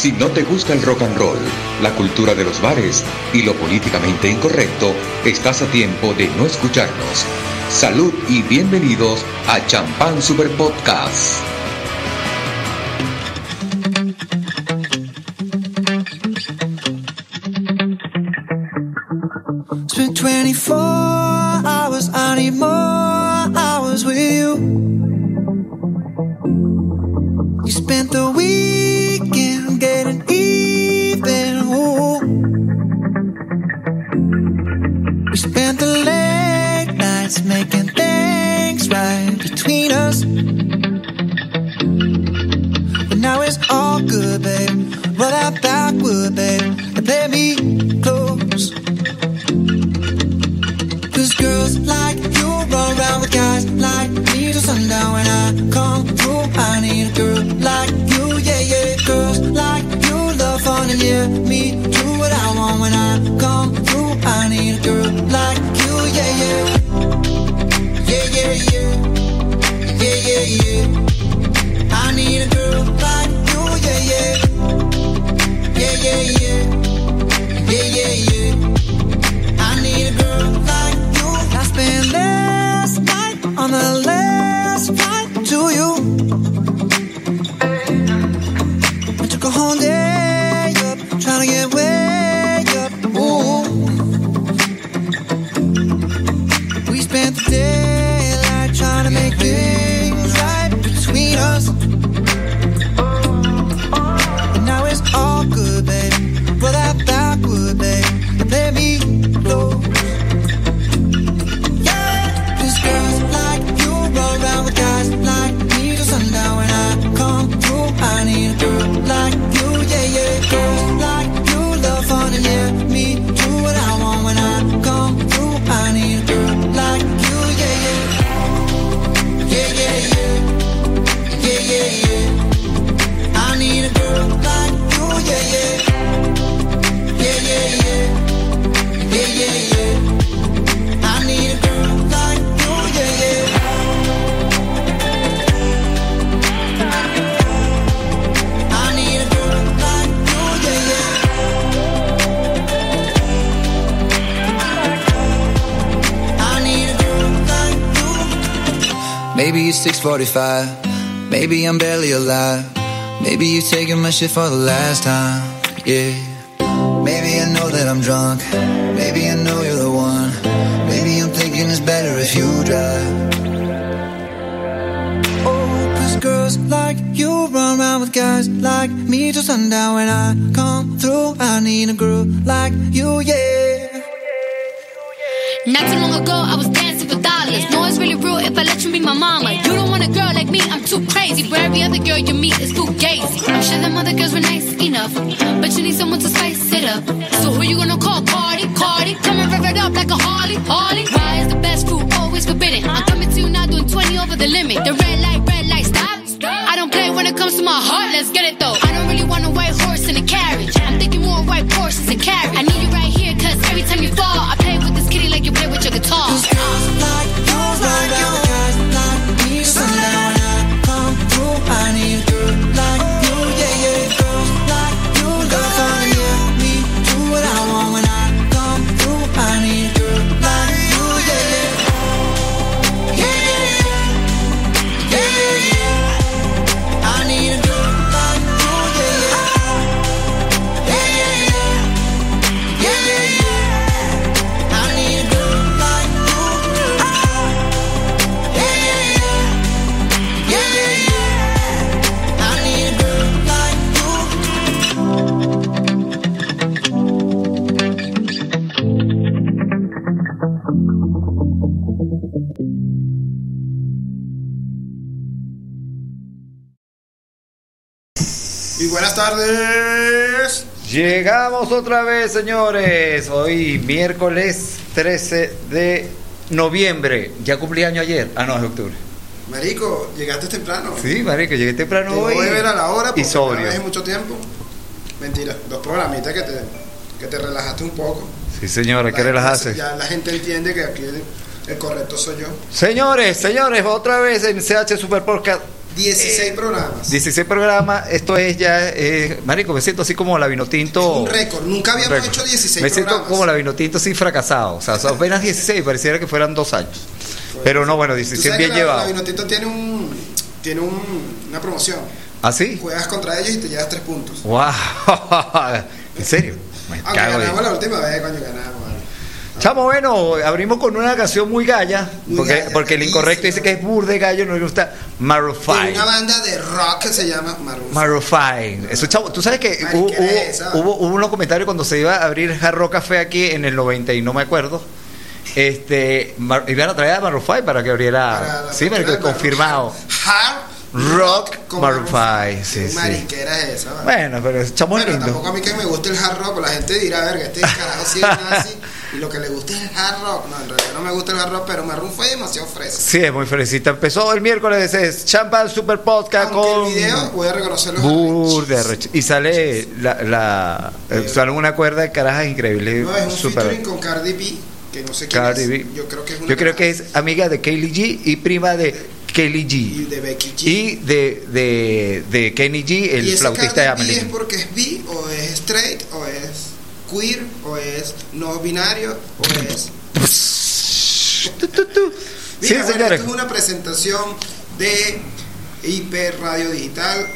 Si no te gusta el rock and roll, la cultura de los bares y lo políticamente incorrecto, estás a tiempo de no escucharnos. Salud y bienvenidos a Champán Super Podcast. shit for the last time. Otra vez, señores. Hoy miércoles 13 de noviembre. Ya cumplí año ayer. Ah, no, es octubre. Marico, llegaste temprano. Sí, marico, llegué temprano hoy. Voy a ver a la hora y sobrio. Mucho tiempo. Mentira, dos programitas que te, que te relajaste un poco. Sí, señores, ¿qué relajaste? Ya la gente entiende que aquí el correcto soy yo. Señores, señores, otra vez en CH Super Podcast 16 programas. 16 programas, esto es ya, eh, marico, me siento así como la vino tinto. un récord, nunca habíamos récord. hecho 16 Me siento programas. como la vino tinto así fracasado, o sea, son apenas 16, pareciera que fueran dos años. Pero no, bueno, Tú 16 sabes bien que la-. Vinotinto tiene un tiene un- una promoción. ¿Ah, sí? Juegas contra ellos y te llevas 3 puntos. ¡Wow! ¿En serio? Me Aunque ganamos la última vez, coño, ganamos. Chamo, bueno, abrimos con una canción muy galla, Muy porque, galla, porque el incorrecto dice que es burde gallo, no le gusta Maroon 5. una banda de rock que se llama Maroon. Maroon 5. Eso, chavo, tú sabes que hubo, hubo, hubo- unos comentarios cuando se iba a abrir Hard Rock Café aquí en el 90 y no me acuerdo. Este, Mar- iban a traer a Maroon 5 para que abriera. Para la sí, para pero la- confirmado. Hard Rock con Maroon 5, sí, sí. Esa, vale. Bueno, pero es chamo Bueno, lindo. tampoco a mí que me guste el hard rock, la gente dirá, verga, este carajo sí es nazi y lo que le gusta es el hard rock. No, en realidad no me gusta el hard rock, pero Maroon fue demasiado fresco. Sí, es muy felicita. Empezó el miércoles, es Champán Super Podcast Aunque con. el video, voy a reconocer los Burde. Y sale la, la eh, sale una cuerda de carajas increíble. No, es un super- featuring con Cardi B, que no sé quién Cardi es. B. Yo creo que es una Yo creo que es amiga de Kaylee G y prima de Kaylee Y G. de Becky G. Y de, de, de Kenny G, el ¿Y ese flautista de B Amelie. es porque es bi, o es straight, o es queer, o es no binario, o es... Tu, tu, tu. Sí, Mira, bueno, señores. esto es una presentación de IP Radio Digital.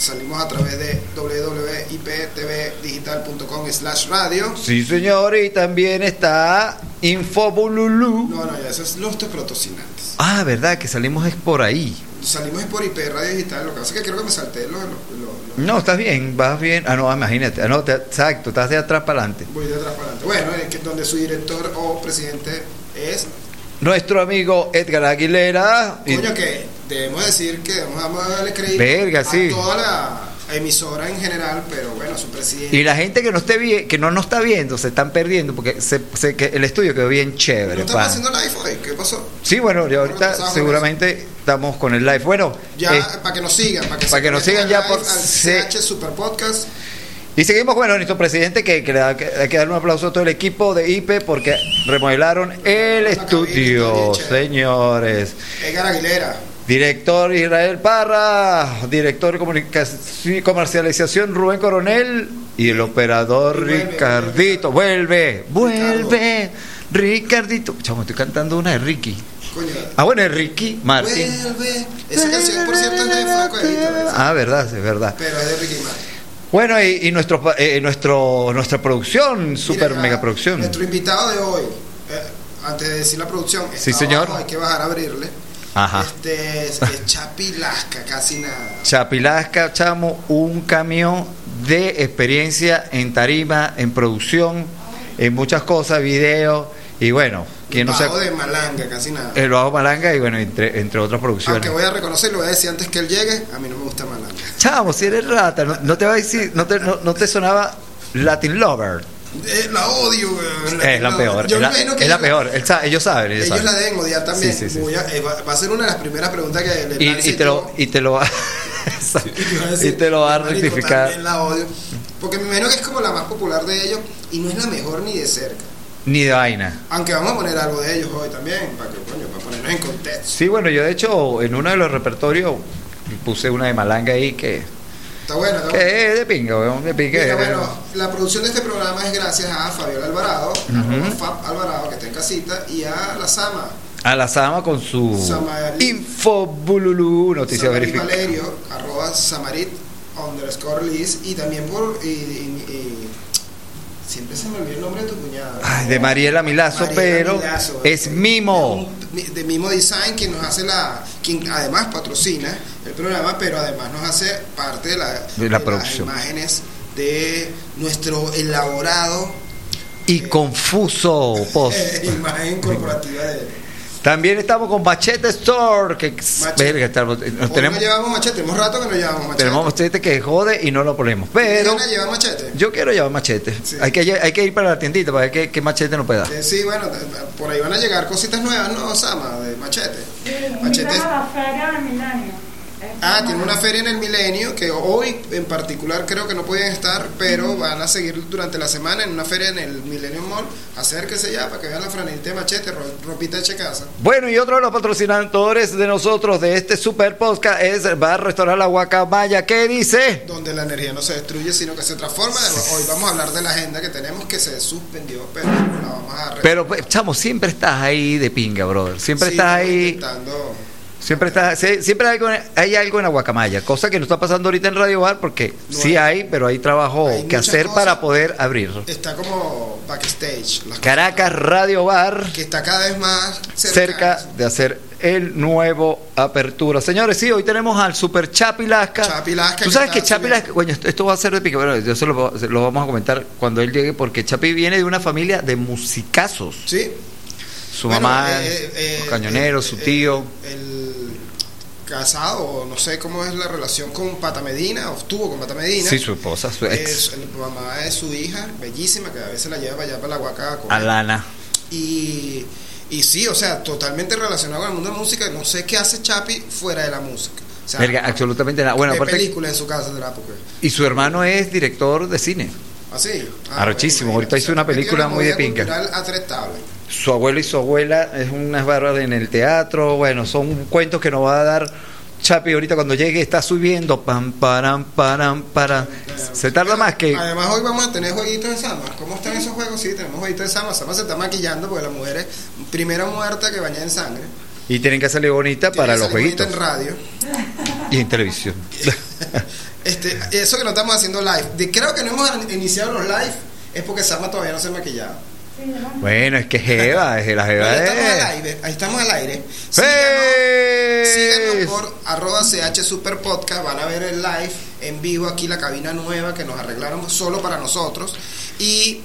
Salimos a través de www.iptvdigital.com slash radio. Sí, señor. Y también está Infobululu. No, no, ya eso es los patrocinantes. Ah, verdad, que salimos es por ahí. Salimos por IP Radio Digital. Lo que pasa es que creo que me salté los... los- los- No, estás bien, vas bien. Ah, no, imagínate. Ah, no, te- exacto, estás de atrás para adelante. Voy de atrás para adelante. Bueno, es que donde su director o presidente es... Nuestro amigo Edgar Aguilera. y- Coño, que debemos decir que vamos a darle crédito Verga, a sí. toda la emisora en general, pero bueno, su presidente... Y la gente que no esté vi- que no nos está viendo se están perdiendo porque se, se- que el estudio quedó bien ¿No chévere. estamos pa. haciendo live hoy? ¿Qué pasó? Sí, bueno, y ahorita seguramente estamos con el live. Bueno, Ya, eh, para que nos sigan, para que, para se que nos conecten sigan ya live por al CH Super Podcast. y seguimos, bueno, nuestro presidente que, que le da- que hay que darle un aplauso a todo el equipo de IPE porque remodelaron el Una estudio, cabina, bien chévere. señores. Edgar Aguilera. Director Israel Parra, director de comunicación, comercialización Rubén Coronel y el operador Y vuelve, Ricardito. Vuelve, vuelve, Ricardito. Chamo, estoy cantando una de Ricky. Coño. Ah, bueno, es Ricky Martin. Vuelve. Esa canción, por cierto, es de Franco. Ah, verdad, es verdad. Pero es de Ricky Martin. Bueno, y, y nuestro, eh, nuestro, nuestra producción, super Mira, mega producción. Nuestro invitado de hoy, eh, antes de decir la producción, Sí, señor. abajo, hay que bajar a abrirle. Ajá. Este es, es Chapilasca, casi nada. Chapilasca, chamo, un camión de experiencia en tarima, en producción, en muchas cosas, video y bueno, quien no sea de Malanga, casi nada. el bajo Malanga y bueno, entre, entre otras producciones. Aunque voy a reconocer, lo voy a decir antes que él llegue, a mí no me gusta Malanga. Chamo, si eres rata, no, no te va a decir, no te, no, no te sonaba Latin Lover. Eh, la odio, weón. Es la peor, Yo es la, es la ellos- peor. Él sabe- ellos saben, ellos, Ellos saben. la deben odiar también. Sí, sí, sí. A- eh, va, va a ser una de las primeras preguntas que le Y, y te lo, y te lo va Y y te lo va a "Marico, rectificar. La odio. Porque me imagino que es como la más popular de ellos y no es la mejor ni de cerca. Ni de vaina. Aunque vamos a poner algo de ellos hoy también, para que coño, para ponernos en contexto. Sí, bueno, yo de hecho en uno de los repertorios puse una de Malanga ahí que, Está bueno, que es de pinga, weón, de pinga. Mira, bueno, la producción de este programa es gracias a Fabiola Alvarado, arroba Fab Alvarado, que está en casita, y a la Sama, A la Sama con su Samarit. Infobululu, noticia Samarit verificada. Valerio, arroba Samarit underscore Liz, y también por. y- y- y- siempre se me olvida el nombre de tu cuñada. Ay, de Mariela Milazo, Mariela pero Milazo, es de- Mimo. De, de Mimo Design, quien nos hace la. quien además patrocina el programa, pero además nos hace parte de, la, De la producción. las imágenes de nuestro elaborado Y confuso post. eh, imagen corporativa de. También estamos con Machete Store, que Machete. verga, estamos- Hoy nos no tenemos, llevamos machete, tenemos rato que no llevamos machete. tenemos machete que jode y no lo ponemos. Pero ¿Vienen a llevar machete? yo quiero llevar machete. Sí. Hay, que, hay que ir para la tiendita para ver qué, qué machete nos puede dar. Eh, sí, bueno, eh, por ahí van a llegar cositas nuevas, ¿no, Sama? De machete. Machete. Invitamos a la feria de Milenio. Ah, tiene una feria en el Milenio que hoy en particular creo que no pueden estar, pero van a seguir durante la semana en una feria en el Milenio Mall. Acérquese ya para que vean la franelita de machete, ro- ropita de casa. Bueno, y otro de los patrocinadores de nosotros de este super podcast es Bar Restaurar La Guacamaya. ¿Qué dice? Donde la energía no se destruye, sino que se transforma. Hoy vamos a hablar de la agenda que tenemos que se suspendió, pero la vamos a Pero, pues, chamo, siempre estás ahí de pinga, brother. Siempre Sí, estás ahí. intentando- Siempre está, siempre hay algo, hay algo en la guacamaya, cosa que no está pasando ahorita en Radio Bar porque No sí hay. pero hay trabajo Hay que hacer cosas. para poder abrir. Está como backstage. Caracas Radio Bar, Que está cada vez más cerca de hacer el nuevo apertura. Señores, sí, hoy tenemos al Super Chapi Lasca. Chapi Lasca Tú que sabes que Chapi subiendo. Lasca, coño, esto, va a ser de pica, bueno, yo se lo, se lo vamos a comentar cuando él llegue porque Chapi viene de una familia de musicazos. Sí. Su Bueno, mamá, eh, eh, los cañoneros, eh, su eh, tío. El casado, no sé cómo es la relación con Pata Medina, o estuvo con Pata Medina. sí, su esposa, su ex. Es, el mamá de su hija, bellísima, que a veces la lleva para allá para la Huaca. Alana. Y, y sí, o sea, totalmente relacionado con el mundo de la música. No sé qué hace Chapi fuera de la música. O sea, Verga, absolutamente nada. Bueno, aparte, película en su casa de la época. y su hermano es director de cine. Así. Arrechísimo, ahorita hizo una película muy de pinga. A tres tablas. Su abuelo y su abuela es unas barras en el teatro. Bueno, son cuentos que nos va a dar Chapi ahorita cuando llegue. Está subiendo. Pam, param, param, para. Se tarda más que. Además, hoy vamos a tener jueguitos de Sama. ¿Cómo están esos juegos? Sí, tenemos jueguitos de Sama. Sama se está maquillando porque la mujer es primera muerta que baña en sangre. Y tienen que salir bonita para los salir jueguitos. en radio. Y en televisión. Este, eso que no estamos haciendo live. De, creo que no hemos iniciado los live es porque Sama todavía no se ha maquillado. bueno, es que Jeva, es la Jeva ya estamos al de. aire. Ahí estamos al aire. ¡Hey! Síganos, síganos por arroba CH Super Podcast. Van a ver el live en vivo aquí, la cabina nueva que nos arreglaron solo para nosotros. Y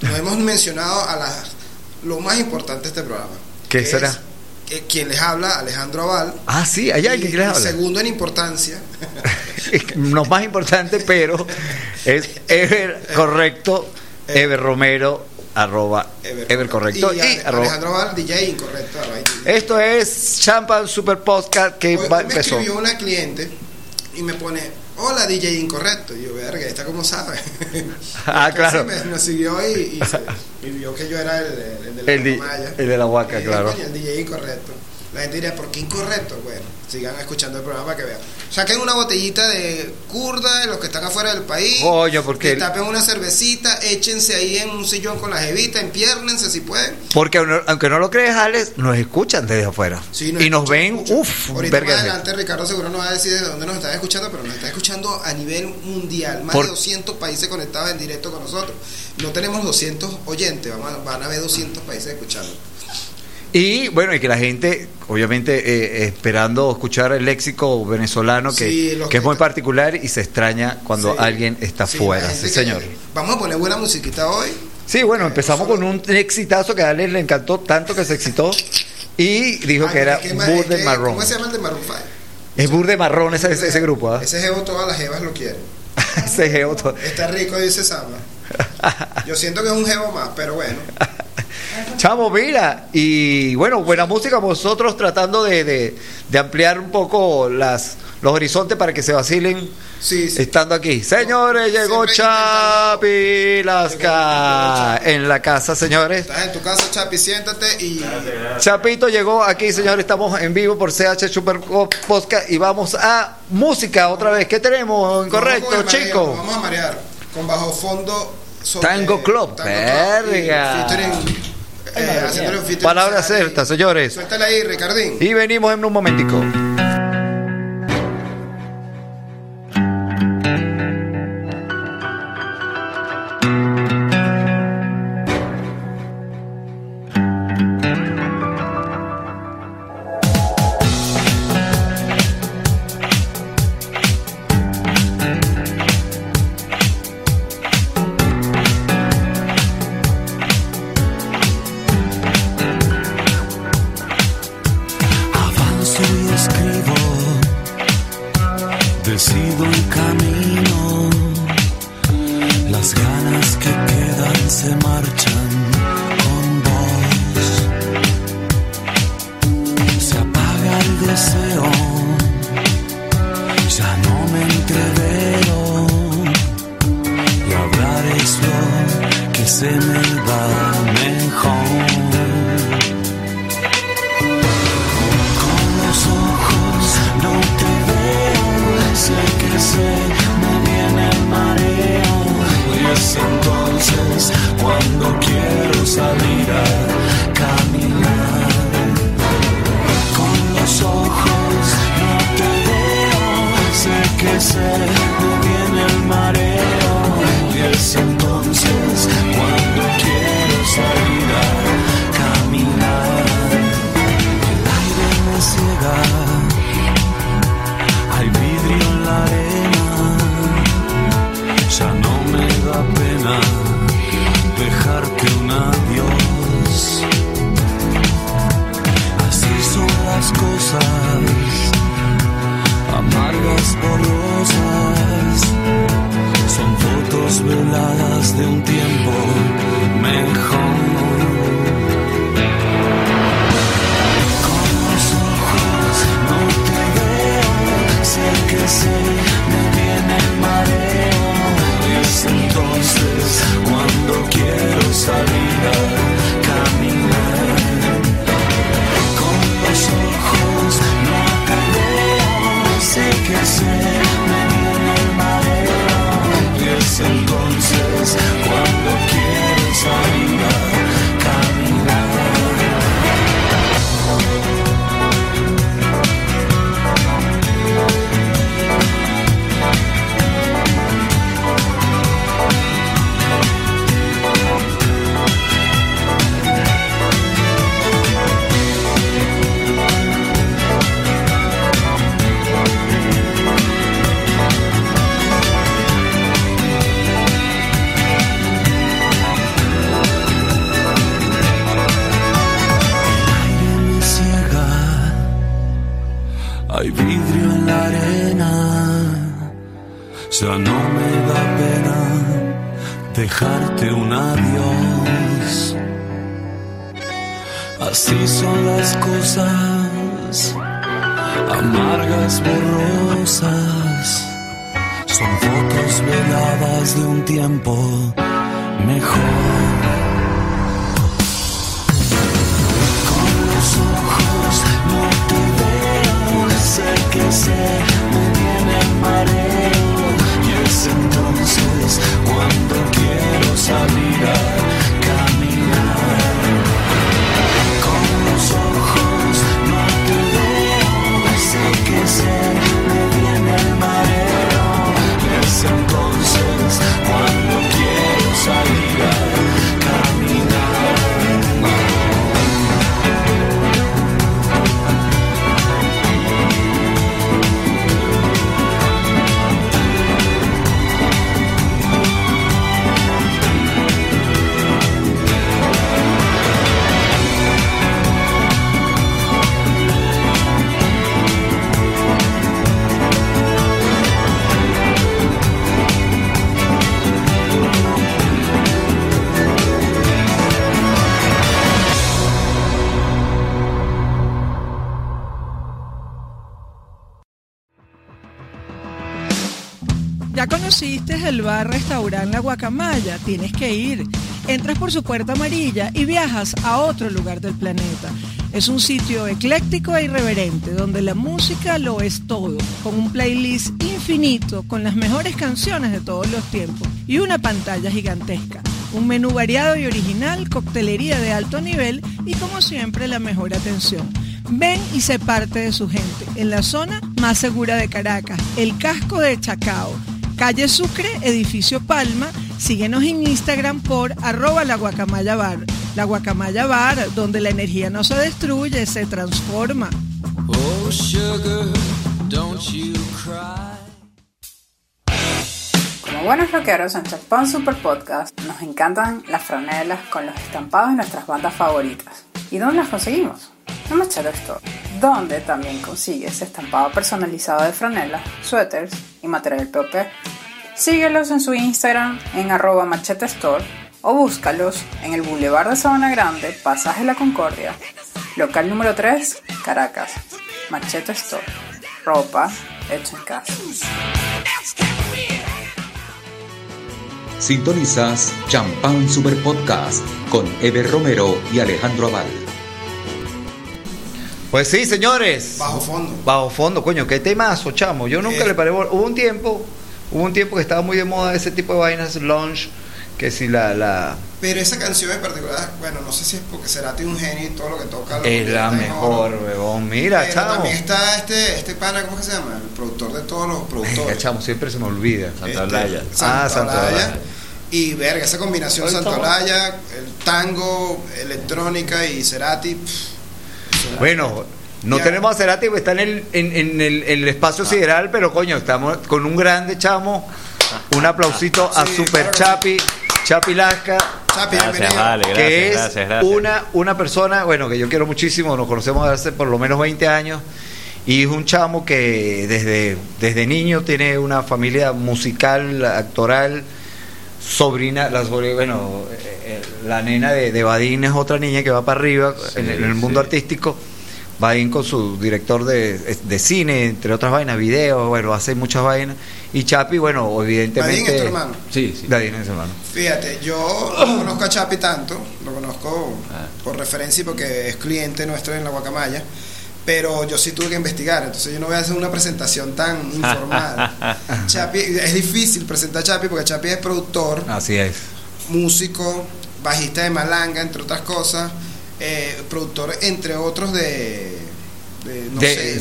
nos hemos mencionado a las, lo más importante de este programa. ¿Qué que será? es, quien les habla, Alejandro Aval. Ah, sí, hay alguien Y que les habla. Segundo en importancia. no más importante, pero es Ever correcto, Ever Romero, arroba Ever, correcto Y, y, Ale- arroba. Alejandro Aval, DJ incorrecto. arroba. Esto es Champan Super Podcast que Hoy, va, hoy me empezó. escribió una cliente y me pone, hola DJ incorrecto. Y yo, verga, ¿esta cómo sabe? Ah, claro. Me, me siguió y, y, se- y vio que yo era el, el de la El, di- Maya. el de la huaca, yo, claro. "Coño, el DJ incorrecto. La gente diría, ¿por qué incorrecto? Bueno, sigan escuchando el programa para que vean. Saquen una botellita de curda de los que están afuera del país. Coño, porque el- Tapen una cervecita, échense ahí en un sillón con la jevita, empiérnense si pueden. Porque aunque- no lo crees, Alex, nos escuchan desde afuera. Sí, y nos ven, uff, Ahorita más de- adelante Ricardo seguro nos va a decir desde dónde nos están escuchando, pero nos está escuchando a nivel mundial. Más Por- de 200 países conectados en directo con nosotros. No tenemos 200 oyentes, vamos a- van a ver 200 países escuchando. Y bueno, y que la gente, obviamente, eh, esperando escuchar el léxico venezolano, que, Sí, que es muy particular y se extraña cuando Sí. alguien está Sí, fuera. Sí, señor. que- Vamos a poner buena musiquita hoy. Sí, bueno, empezamos con un exitazo que a Alex le encantó tanto que se excitó y dijo Ay, que era ¿qué ma- Burde Marrón. ¿Cómo se llama el de Maroon 5? Es Burde Marrón ese, ese, ese grupo, ¿ah? Ese geo todas las jevas lo quieren. ese geo to- Está rico, dice Sama. Yo siento que es un geo más, pero bueno. Chamo, mira, y bueno, buena música, vosotros tratando de, de- de ampliar un poco las los horizontes para que se vacilen Sí, sí. estando aquí. Señores, llegó Siempre Chapi Lasca en la casa, señores. Estás en tu casa, Chapi, siéntate y... Chapito llegó aquí, señores, estamos en vivo por CH Super Podcast y vamos a música otra vez. ¿Qué tenemos? Incorrecto, el mareo, chico. Vamos a marear con bajo fondo. sobre- Tango Club, Tango verga. eh, haciéndole un featuring Palabra a Sandy. cierta, señores. Suéltala ahí, Ricardín. Y venimos en un momentico. Guacamaya, tienes que ir. Entras por su puerta amarilla y viajas a otro lugar del planeta. Es un sitio ecléctico e irreverente donde la música lo es todo, con un playlist infinito con las mejores canciones de todos los tiempos y una pantalla gigantesca. Un menú variado y original, coctelería de alto nivel y como siempre la mejor atención. Ven y sé parte de su gente en la zona más segura de Caracas, el casco de Chacao. Calle Sucre, edificio Palma. Síguenos en Instagram por arroba la guacamaya bar. La guacamaya bar, donde la energía no se destruye, se transforma. Oh, sugar, don't you cry. Como buenos rockeros en Champán Super Podcast, nos encantan las franelas con los estampados de nuestras bandas favoritas. ¿Y dónde las conseguimos? En Machete Store, donde también consigues estampado personalizado de franelas, suéteres y material POP. Síguelos en su Instagram en arroba Machete Store o búscalos en el Boulevard de Sabana Grande, Pasaje La Concordia, local número 3, Caracas. Machete Store, ropa hecha en casa. Sintonizas Champán Super Podcast con Eber Romero y Alejandro Aval. Pues sí, señores. Bajo fondo. Bajo fondo, coño, qué temazo, chamo. Yo nunca Eh. le paré. Hubo un tiempo, hubo un tiempo que estaba muy de moda ese tipo de vainas, launch, que si la, la Pero esa canción en particular, bueno, no sé si es porque Cerati es un genio y todo lo que toca lo es la mejor, weón. Mira, Pero chamo. también está este, este pana, ¿cómo que se llama? El productor de todos los Venga, productores. chamo, siempre se me olvida. Este, Santolaya. Ah, Santolaya. Santolaya. Y verga, esa combinación está. Santolaya, el tango, electrónica y Cerati. pff, Bueno, no Ya. tenemos a Cerati, porque está en el, en, en el, en el espacio Ah. sideral, pero coño, estamos con un grande chamo. Un aplausito a Sí, Super claro que Chapi, Chapi Lasca, Chapi, Gracias, bienvenido. vale, que gracias, es gracias, gracias. Una, una persona, bueno, que yo quiero muchísimo, nos conocemos hace por lo menos 20 años, y es un chamo que desde, desde niño tiene una familia musical, actoral, sobrina, la sobrina, bueno, eh, eh, la nena de, de Badín es otra niña que va para arriba en, el- en el mundo sí. artístico. Badín con su director de, de cine, entre otras vainas, videos, bueno, hace muchas vainas. Y Chapi, bueno, evidentemente. Badín es tu hermano. Sí, sí. Es hermano. Fíjate, yo no conozco a Chapi tanto, lo conozco Ah. por referencia y porque es cliente nuestro en la Guacamaya, pero yo sí tuve que investigar, entonces yo no voy a hacer una presentación tan informada. Chapi, es difícil presentar a Chapi porque Chapi es productor, Así es. músico, bajista de Malanga, entre otras cosas, eh, productor, entre otros, de. de, no De- sé,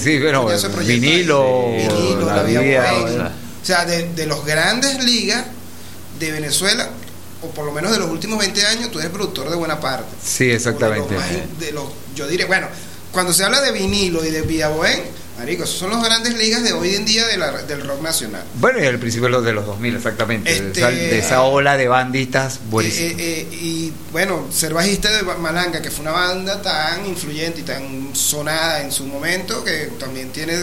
vinilo, Vinilo, la La Vía Vía, Buena. bueno. O sea, de, de los grandes ligas de Venezuela, o por lo menos de los últimos 20 años, tú eres productor de buena parte. Sí, exactamente. De los más- de los- yo diré, bueno, cuando se habla de vinilo y de Vía Bohem, marico, esos son los grandes ligas de hoy en día de la- del rock nacional. Bueno, y al principio de los, de los 2000, exactamente. Este- de, esa, de esa ola de banditas buenísimas. Eh, eh, eh, y bueno, ser bajista de Malanga, que fue una banda tan influyente y tan sonada en su momento, que también tiene.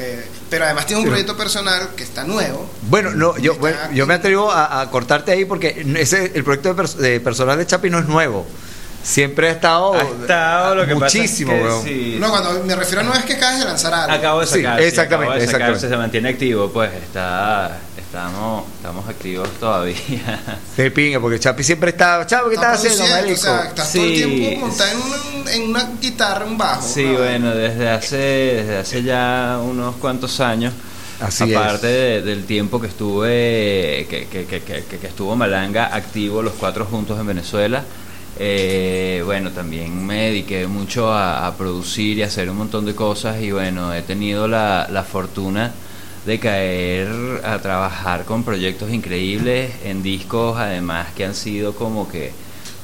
eh, pero además tiene un Pero- proyecto personal que está nuevo. Bueno, no, yo, bueno, yo me atrevo a, a cortarte ahí porque ese, el proyecto de, pers- de personal de Chapi no es nuevo. Siempre ha estado, Ha estado, lo que pasa es muchísimo, que weón. sí. No, cuando me refiero no es que acabes de lanzar algo. Acabo de Sí, sacar, sí, exactamente, acabo de sacar, exactamente. se mantiene activo, pues está, estamos, estamos activos todavía. De pinga, porque Chapi siempre está. Chapi, ¿qué Está estás haciendo, marico? O sea, estás todo el tiempo montado en una, en una guitarra, un bajo. Sí, ¿no? bueno, desde hace, desde hace ya unos cuantos años. Así aparte de- del tiempo que estuve, que, que, que, que- que- que estuvo Malanga activo los cuatro juntos en Venezuela, eh, bueno, también me dediqué mucho a, a producir y a hacer un montón de cosas y bueno, he tenido la, la fortuna de caer a trabajar con proyectos increíbles en discos además que han sido como que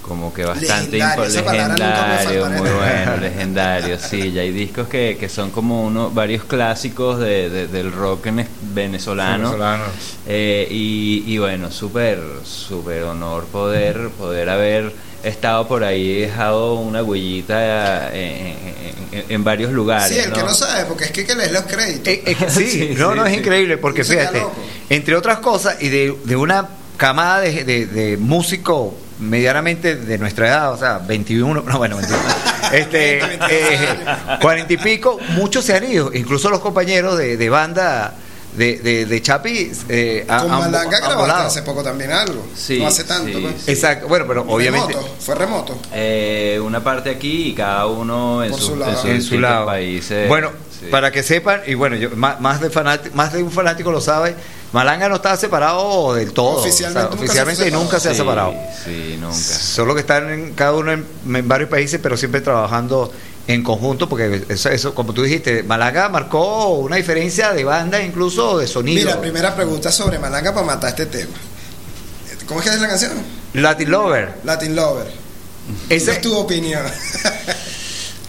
como que bastante Legendario, legendario, faltará. muy bueno, legendario, sí, ya hay discos que, que son como uno, varios clásicos de, de- del rock en- venezolano. Venezolano. Eh, y, y bueno, súper, súper honor poder, poder haber estado por ahí, dejado una huellita en, en- en varios lugares. Sí, el que ¿no? sabe, porque es que, que lees los créditos. Eh, eh, sí, Sí, no, sí, no, es sí. increíble, porque fíjate, entre otras cosas, y de, de una camada de, de, de músicos medianamente de nuestra edad, o sea, 21, no, bueno, 21, este, 20, 22 eh, años. 40 y pico, muchos se han ido, incluso los compañeros de, de banda de, de, de Chapi eh, Con Malanga grabaste hace poco también algo. Sí, no hace tanto. sí, pues. sí. Exacto, bueno, pero obviamente... Remoto, fue remoto. Eh, una parte aquí y cada uno en, Por sus- su lado. en su lado. países. Bueno, Sí. para que sepan, y bueno, yo, más, más de fanático, más de un fanático lo sabe, Malanga no está separado del todo. Oficialmente o sea, nunca se oficialmente separó. nunca se ha Sí, separado. Sí, nunca. Solo que están en, cada uno en, en varios países, pero siempre trabajando en conjunto, porque eso, eso, como tú dijiste, Malanga marcó una diferencia de banda, incluso de sonido. Mira, primera pregunta sobre Malanga para matar este tema. ¿Cómo es que es la canción? Latin Lover. Latin Lover. Esa es tu opinión.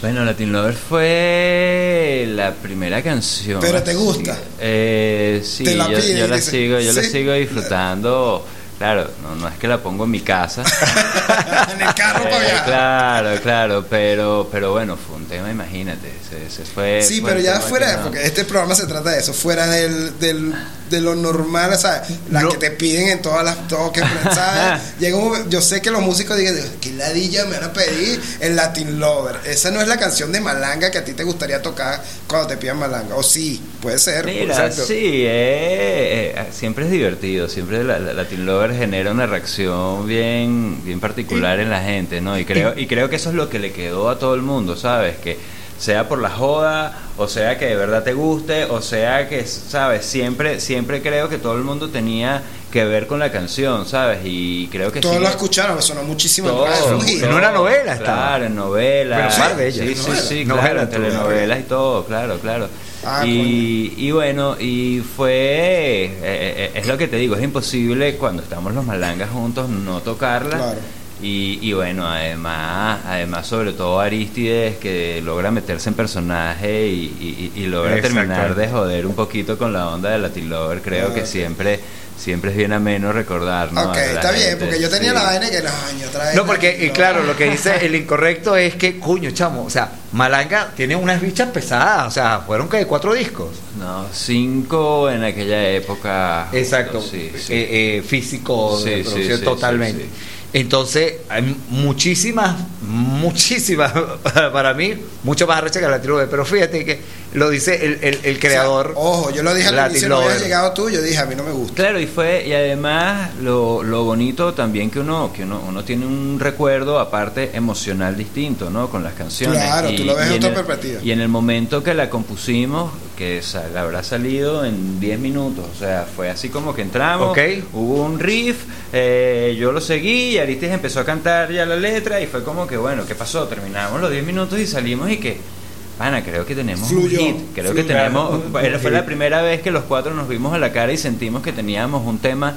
Bueno, Latin Lover fue la primera canción. Pero te gusta. Sí, eh, sí Te la yo, yo la dice, sigo, yo la sí. sigo disfrutando. Claro, no, no es que la pongo en mi casa. en el carro para Eh, claro, claro, pero, pero bueno, fue un tema, imagínate. Se, se fue, Sí, fue pero ya fuera, no- porque este programa se trata de eso, fuera del, del, de lo normal, o sea, la No. que te piden en todas las toques. Llega un- yo sé que los músicos digan, ¿qué ladilla me van a pedir? El Latin Lover. Esa no es la canción de Malanga que a ti te gustaría tocar cuando te pidan Malanga. O sí, puede ser. Mira, sí, eh, eh, siempre es divertido, siempre la, la- Latin Lover Lover genera una reacción bien, bien particular en la gente, ¿no? Y creo, y creo que eso es lo que le quedó a todo el mundo, ¿sabes? Que sea por la joda, o sea que de verdad te guste, o sea que, ¿sabes? Siempre, siempre creo que todo el mundo tenía que ver con la canción, ¿sabes? Y creo que Todos sí. lo escucharon, sonó muchísimo. Todo. En una novela estaba. Claro, en novelas. Pero par de ellas, Sí, ¿no? sí, sí, Novela, claro, telenovelas y todo, claro, claro. Ah, y, y bueno, y fue, eh, eh, es lo que te digo, es imposible cuando estamos los malangas juntos no tocarla. Claro. Y, y bueno, además, además sobre todo Aristides que logra meterse en personaje y, y- y logra terminar de joder un poquito con la onda de Latin Lover. Creo que siempre, siempre es bien ameno recordar, ¿no? Ok, está bien, gente, porque yo tenía sí. la vaina que no, año otra vez. No, porque, y claro, lo que dice el incorrecto es que, cuño, chamo, o sea, Malanga tiene unas bichas pesadas, o sea, fueron que cuatro discos. No, cinco en aquella época. Exacto, Sí, sí. eh, eh, físico, Sí, de sí, producción sí, totalmente. Entonces, hay muchísimas, muchísimas, para, mí, mucho más arrecha que la tiro pero fíjate que lo dice el, el, el creador. Ojo, yo lo dije al inicio, no habías llegado tú, yo dije, a mí no me gusta. Claro, y fue, y además lo, lo bonito también que uno, que uno, uno tiene un recuerdo aparte emocional distinto, ¿no? Con las canciones. Claro, tú lo ves y en otra el- perspectiva. Y en el momento que la compusimos, que sa- la habrá salido en 10 minutos, o sea, fue así como que entramos, Ok. hubo un riff, eh, yo lo seguí y Aristis empezó a cantar ya la letra y fue como que, bueno, ¿qué pasó? Terminamos los 10 minutos y salimos y que... Pana, creo que tenemos Fluyó, un hit. Creo que fluyó. tenemos. Un- era- un fue la primera vez que los cuatro nos vimos a la cara y sentimos que teníamos un tema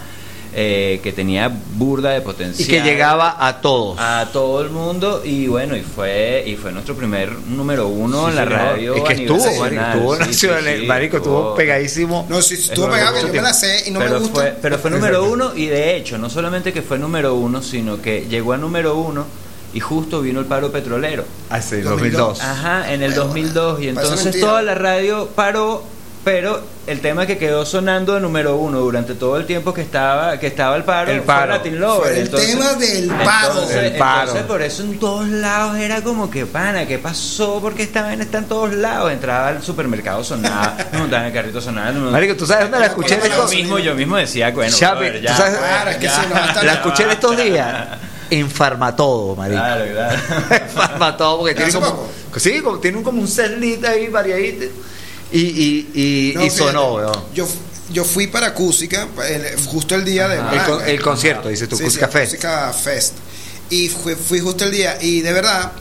eh, que tenía burda de Y potencial. que llegaba a todos. a todo el mundo y bueno y fue y fue nuestro primer número uno Sí, en la señor. radio Es que estuvo, estuvo Sí, sí, nacional, sí, marico, estuvo pegadísimo. No, sí, estuvo Es pegado, que yo me la sé y no pero me gusta. Fue, pero fue número uno y de hecho, no solamente que fue número uno, sino que llegó a número uno y justo vino el paro petrolero. Hace 2002. 2002. Ajá, en el 2002 y entonces toda la radio paró, pero el tema que quedó sonando de número uno durante todo el tiempo que estaba que estaba el paro, El fue paro. Latin Lover. Fue el Entonces- tema del paro. Entonces, El paro. entonces, por eso en todos lados era como que pana, ¿qué pasó? Porque esta vaina está en todos lados. Entraba al supermercado sonaba, me montaba en el carrito sonaba. me- Marico, ¿tú sabes dónde la escuché? Yo mismo, yo mismo decía, bueno, Chape, brother, ¿tú ya, sabes- Claro, es que ya. no, hasta- La escuché en estos días en Farmatodo, marico. Claro, claro. Farmatodo, porque tiene ¿Hace como, sí, como, tiene como un setlist ahí variadito. Y, y, y, No, y sonó, weón. Yo, yo fui para Acústica el- justo el día de El, con- el concierto, dice tu Sí, Cusca sí, Fest. Acústica Fest. Y fui, fui justo el día. Y de verdad,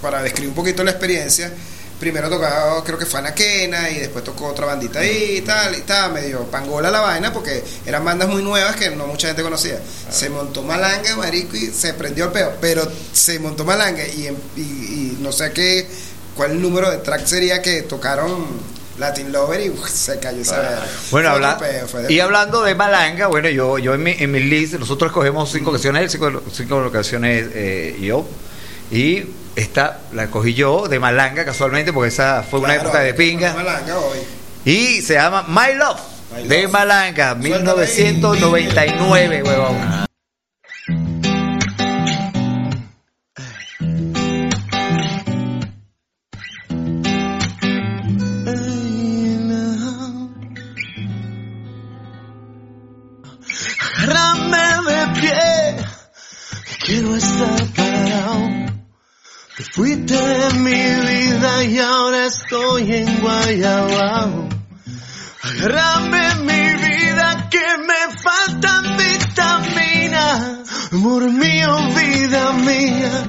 para describir un poquito la experiencia, primero tocaba, creo que fue Anaquena, y después tocó otra bandita ahí y tal, y tal, medio pangola la vaina, porque eran bandas muy nuevas que no mucha gente conocía. Se montó Malanga, marico, y se prendió el peo, pero se montó Malanga, y, en- y, y no sé qué, cuál número de track sería que tocaron Latin Lover, y uf, se cayó esa verga. Bueno, habla- peo, y hablando de Malanga, bueno, yo, yo en mi, en mi list, nosotros escogemos cinco canciones, él, cinco, cinco canciones eh, yo, y esta la cogí yo de Malanga casualmente, porque esa fue una época de pinga, Malanga hoy. y se llama My Love, My de Love. Malanga, Suéltala ahí. 1999, huevón. Agárrame mi vida que me faltan vitaminas. Amor mío, vida mía,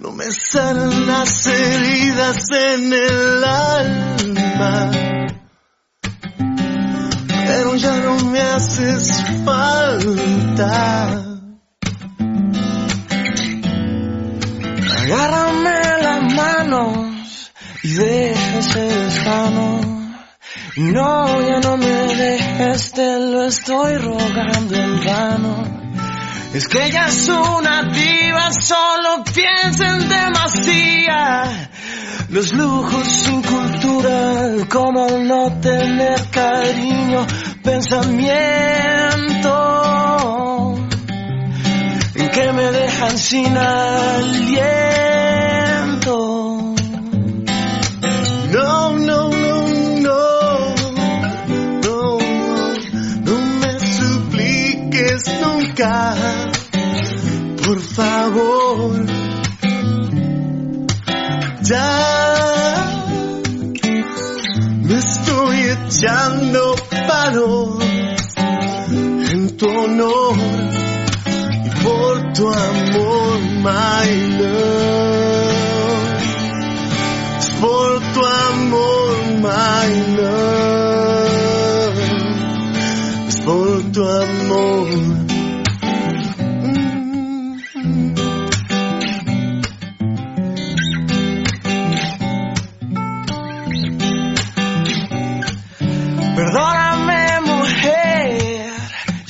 no me sanan las heridas en el alma pero ya no me haces falta. Agárrame las manos y deja ese desgano. No, ya no me dejes, te lo estoy rogando en vano. Es que ella es una diva, solo piensa en demasía. Los lujos, su cultura, cómo no tener cariño, pensamiento, en que me dejan sin aliento. Por favor, ya me estoy echando palos en tu honor y por tu amor, my love. Por tu amor, my love.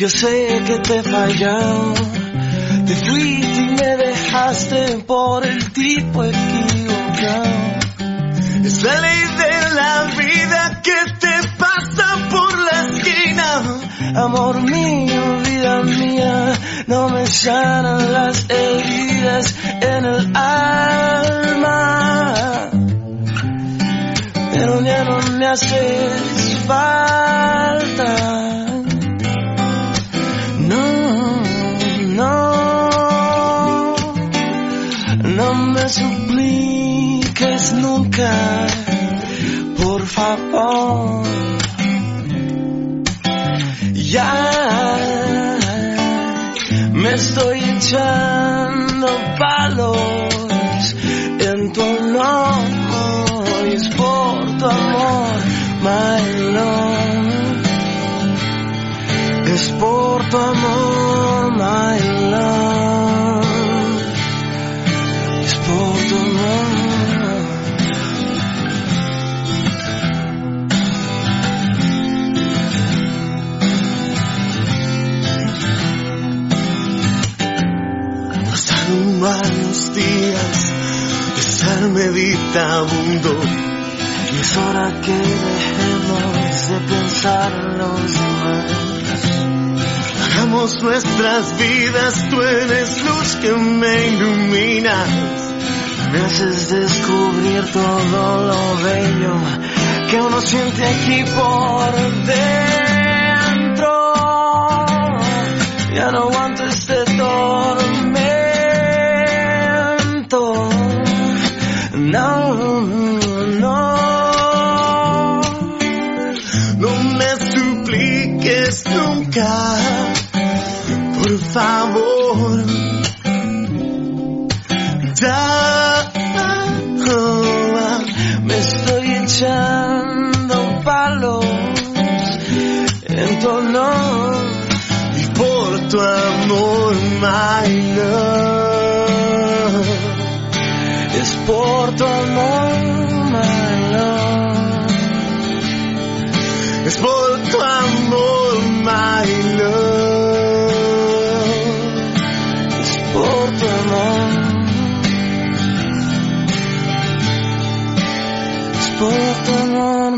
Yo sé que te he fallado. Te fuiste y me dejaste por el tipo equivocado. Es la ley de la vida que te pasa por la esquina. Amor mío, vida mía, no me sanan las heridas en el alma pero ya no me haces falta. Supliques nunca, por favor. Ya me estoy echando palos en tu honor es por tu amor, my love. Es por tu amor, my love. Varios días de ser meditabundo y es hora que dejemos de pensar en los demás. Hagamos nuestras vidas, tú eres luz que me iluminas. Me haces descubrir todo lo bello que uno siente aquí por dentro. Ya no aguanto por favor. Ya oh, me estoy echando palos en tu honor y por tu amor, my love. Es por tu amor, my love. Es por tu amor, my love. Es por tu amor. Es por tu amor,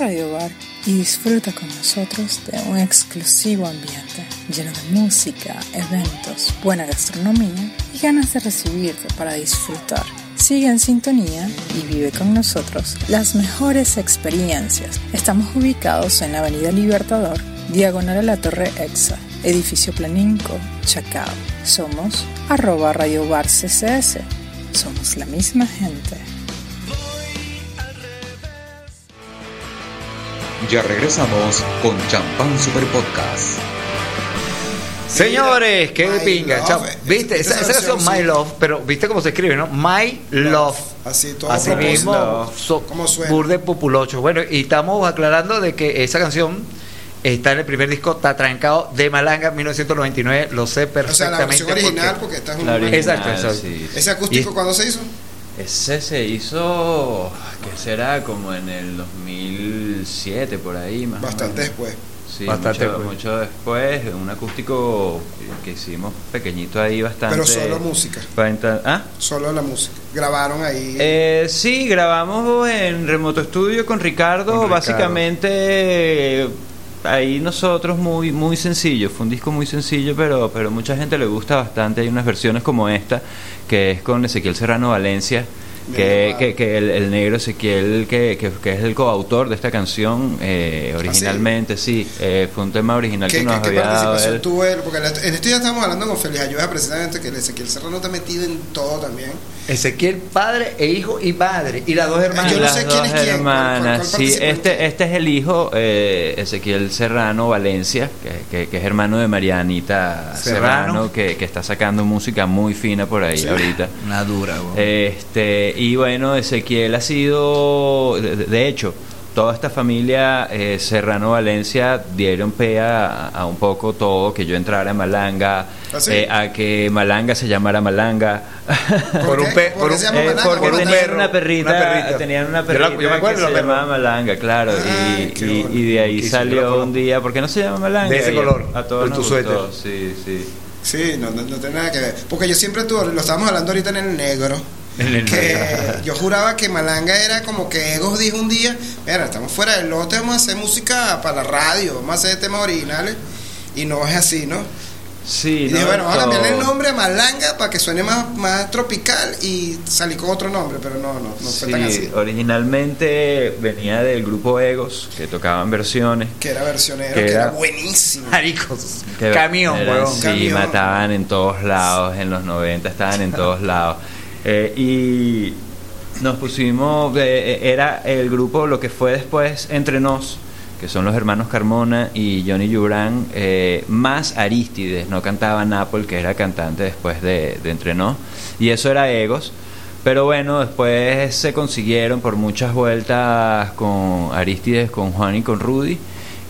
Radio Bar y disfruta con nosotros de un exclusivo ambiente lleno de música, eventos, buena gastronomía y ganas de recibirte para disfrutar. Sigue en sintonía y vive con nosotros las mejores experiencias. Estamos ubicados en la Avenida Libertador, diagonal a la Torre EXA, edificio Planinco, Chacao. Somos arroba Radio Bar CCS. Somos la misma gente. Ya regresamos con Champán Super Podcast. Señores, qué My pinga. Love. chao. ¿Viste? Esa Esa, canción, My. Love, pero ¿viste cómo se escribe, no? My Love. Así, todo Así mismo, so- ¿Cómo suena? burde populocho. Bueno, y estamos aclarando de que esa canción está en el primer disco Tatrancado de Malanga 1999. Lo sé O sea, perfectamente. la versión original, porque- porque esta es un... Original, Exacto, exacto. sí. ¿Ese acústico Y- cuándo se hizo? Ese se hizo, ¿qué será? Como en el 2007, por ahí más o Bastante menos. después. sí, Bastante mucho, después. mucho después, un acústico que hicimos pequeñito ahí bastante. Pero solo música. ¿Ah? Solo la música. Grabaron ahí. Eh, sí, grabamos en remoto estudio con Ricardo, Con Ricardo. básicamente eh, ahí nosotros muy muy sencillo, fue un disco muy sencillo, pero pero mucha gente le gusta bastante, hay unas versiones como esta que es con Ezequiel Serrano Valencia. Que, que, que el, el negro Ezequiel, que, que, que es el coautor de esta canción, eh, originalmente, sí, eh, fue un tema original ¿Qué, que nos había dado participación él. tuvo él? Porque en esto en esto ya estamos hablando con Feliz Ayuda precisamente, que el Ezequiel Serrano está metido en todo también. Ezequiel, padre e hijo y madre. Y las dos hermanas. Yo no las sé dos quién es quién, cuál- cuál- hermanas. cuál sí, este, este es el hijo, eh, Ezequiel Serrano Valencia, que, que- que es hermano de Marianita Serrano. Serrano, que, que está sacando música muy fina por ahí ahorita. Una dura, güey. Este, y bueno, Ezequiel ha sido, de, hecho, toda esta familia eh, Serrano Valencia dieron pie a, a un poco todo, que yo entrara en Malanga, ¿Ah, sí? eh, a que Malanga se llamara Malanga. ¿Por un pe- ¿Por por un- Eh, Malanga? porque ¿Por un tenían perro, una perrita, una perrita. tenían una Yo la- perrita yo me acuerdo que se llamaba Malanga, claro, Ay, y, qué y- de ahí salió un día, ¿por qué no se llama Malanga? De ese color, a todos nos tu gustó, suéter. Sí, sí. Sí, no, no, no tiene nada que ver. Porque yo siempre tuve, lo estábamos hablando ahorita en el negro. Que yo juraba que Malanga era como que Egos dijo un día, mira, estamos fuera del lote, vamos a hacer música para la radio, vamos a hacer temas originales. Y no es así, ¿no? Sí, Y no, dije, bueno, vamos a cambiarle el nombre a Malanga para que suene más, más tropical y salí con otro nombre, pero no, no, no fue tan Sí, así. originalmente venía del grupo Egos, que tocaban versiones. Que era versionero, Que que, era, era- buenísimo. Maricos. que Camión, huevón. Sí, Camión. mataban en todos lados, en los 90 estaban en todos lados. Eh, y nos pusimos, eh, era el grupo, lo que fue después Entre Nos, que son los hermanos Carmona y Johnny Yurán, eh, más Aristides, no cantaba Napol, que era cantante después de, de Entre Nos, y eso era Egos. Pero bueno, después se consiguieron por muchas vueltas con Aristides, con Juan y con Rudy.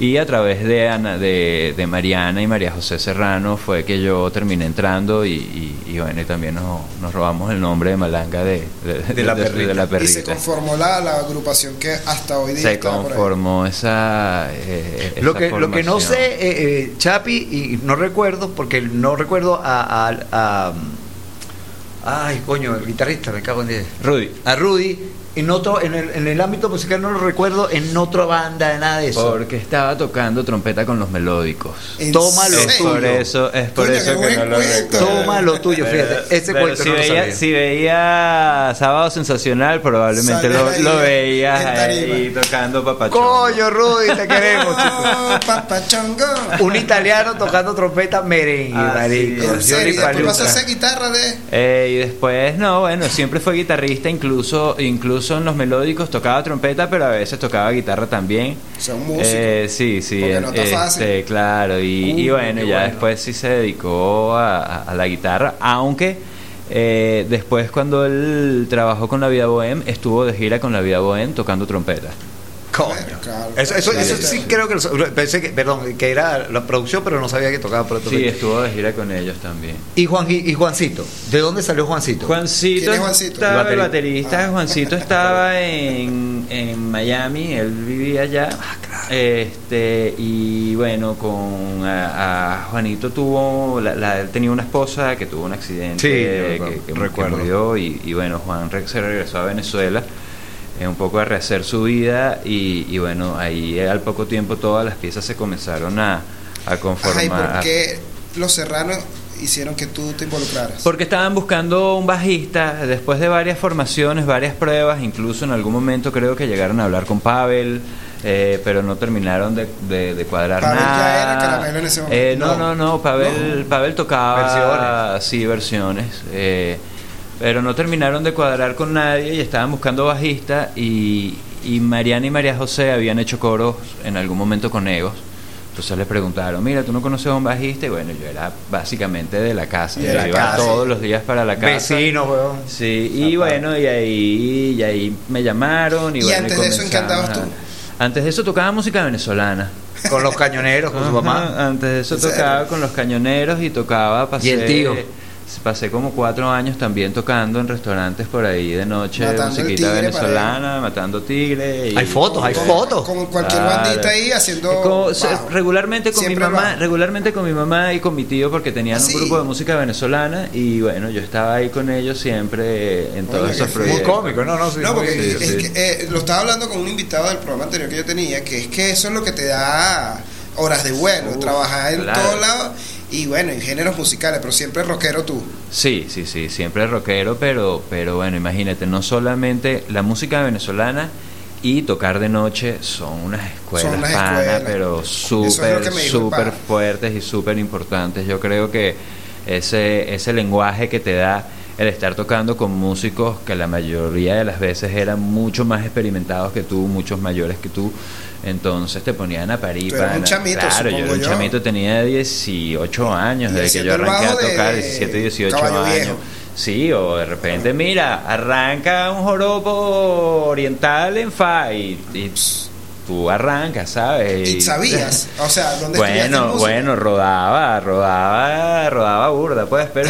Y a través de, Ana, de, de Mariana y María José Serrano fue que yo terminé entrando y, y- y bueno, y también nos, nos robamos el nombre de Malanga de, de- De la perrita. de la Y se perrita. conformó la, la agrupación que hasta hoy día Se conformó esa, eh, Lo esa que, lo que no sé, eh, eh, Chapi, y no recuerdo, porque no recuerdo a, a- a- Ay, coño, el guitarrista, me cago en diez. Rudy. A Rudy, en, otro, en, el, en el ámbito musical no lo recuerdo, en otra banda, nada de eso. Porque estaba tocando trompeta con los melódicos. ¿En Toma lo Es serio? por eso, es por Coño, eso que no lo recuerdo. Toma lo tuyo, fíjate. Ese Pero cuento si no lo veía, sabía. si veía Sábado Sensacional, probablemente lo, ahí lo veías ahí tocando papachón. Coño, Rudy, te queremos. Oh, papachongo. Un italiano tocando trompeta merengue, Ah, marico. sí. En Johnny serio, después Paluca. pasó a hacer guitarra de... Eh, y después, no, bueno, siempre fue guitarrista, incluso, incluso en los melódicos tocaba trompeta, pero a veces tocaba guitarra también. O sea, un músico. Eh, sí, sí, Porque no está este, claro, y, y Uh, bueno, ya bueno. después sí se dedicó a, a- a la guitarra, aunque eh, después cuando él trabajó con la Vida Bohem, estuvo de gira con la Vida Bohem tocando trompeta. Coño. Eso, eso, eso Sí, creo que lo- pensé que, perdón, que era la producción, pero no sabía que tocaba por otro Sí, estuvo de gira con ellos también. Y Juan y Juancito, ¿de dónde salió Juancito? Juancito, ¿Quién es Juancito? estaba El el baterista. Ah. Juancito estaba en, en Miami, él vivía allá. Este, y bueno, con a, a Juanito tuvo, la, la- él tenía una esposa que tuvo un accidente Sí, que, recuerdo, que- que recuerdo. murió y, y bueno, Juan se regresó a Venezuela eh, un poco a rehacer su vida y, y bueno, ahí eh, al poco tiempo todas las piezas se comenzaron a, a conformar. Ajá, ¿y por qué los serranos hicieron que tú te involucraras? Porque estaban buscando un bajista después de varias formaciones, varias pruebas, incluso en algún momento creo que llegaron a hablar con Pavel, eh, pero no terminaron de, de- de cuadrar Pavel ya nada. era Caramelo en ese momento. Eh, no, no, No. no, Pavel, Pavel tocaba Versiones. sí versiones, eh, pero no terminaron de cuadrar con nadie y estaban buscando bajista y, y Mariana y María José habían hecho coros en algún momento con Egos. Entonces les preguntaron, mira, ¿tú no conoces a un bajista? Y bueno, yo era básicamente de la casa. De yo la iba casa. todos los días para la casa. Vecino, weón. Sí, y bueno, y ahí, y ahí me llamaron. Y, ¿Y bueno, antes de eso en qué comenzamos andabas a- Antes de eso tocaba música venezolana. Con los cañoneros, con su mamá. Antes de eso tocaba con los cañoneros y tocaba pasé, ¿Y el tío? Pasé como cuatro años también tocando en restaurantes por ahí de noche, Matando musiquita venezolana, matando tigre. y- Hay fotos, hay fotos. Con cualquier Claro. bandita ahí haciendo. Como- regularmente con Siempre mi mamá, regularmente con mi mamá y con mi tío porque tenían ¿Ah, un grupo de música venezolana y bueno, yo estaba ahí con ellos siempre en todos Oye, esos qué Muy proyectos. cómico, no, no, sí, No, porque Sí, es sí. que, eh, lo estaba hablando con un invitado del programa anterior que yo tenía, que es que eso es lo que te da horas de vuelo, Uf, trabajar en claro. todos lados y bueno, y géneros musicales, pero siempre rockero tú. Sí, sí, sí, siempre rockero, pero, pero bueno, imagínate, no solamente la música venezolana y tocar de noche son unas escuelas, Son unas pana, escuelas. pero Eso es súper, súper fuertes y súper importantes. Yo creo que ese, ese lenguaje que te da el estar tocando con músicos que la mayoría de las veces eran mucho más experimentados que tú, muchos mayores que tú, entonces te ponían a parir. Eras un chamito, claro, yo era un yo. chamito, tenía 18 años, desde que yo arranqué a tocar, de 17, 18 caballo años. viejo. Sí, o de repente, mira, arranca un joropo oriental en fa y, y tú arrancas, ¿sabes? Y sabías, o sea, ¿dónde Bueno, bueno, rodaba, rodaba, rodaba burda, pues, pero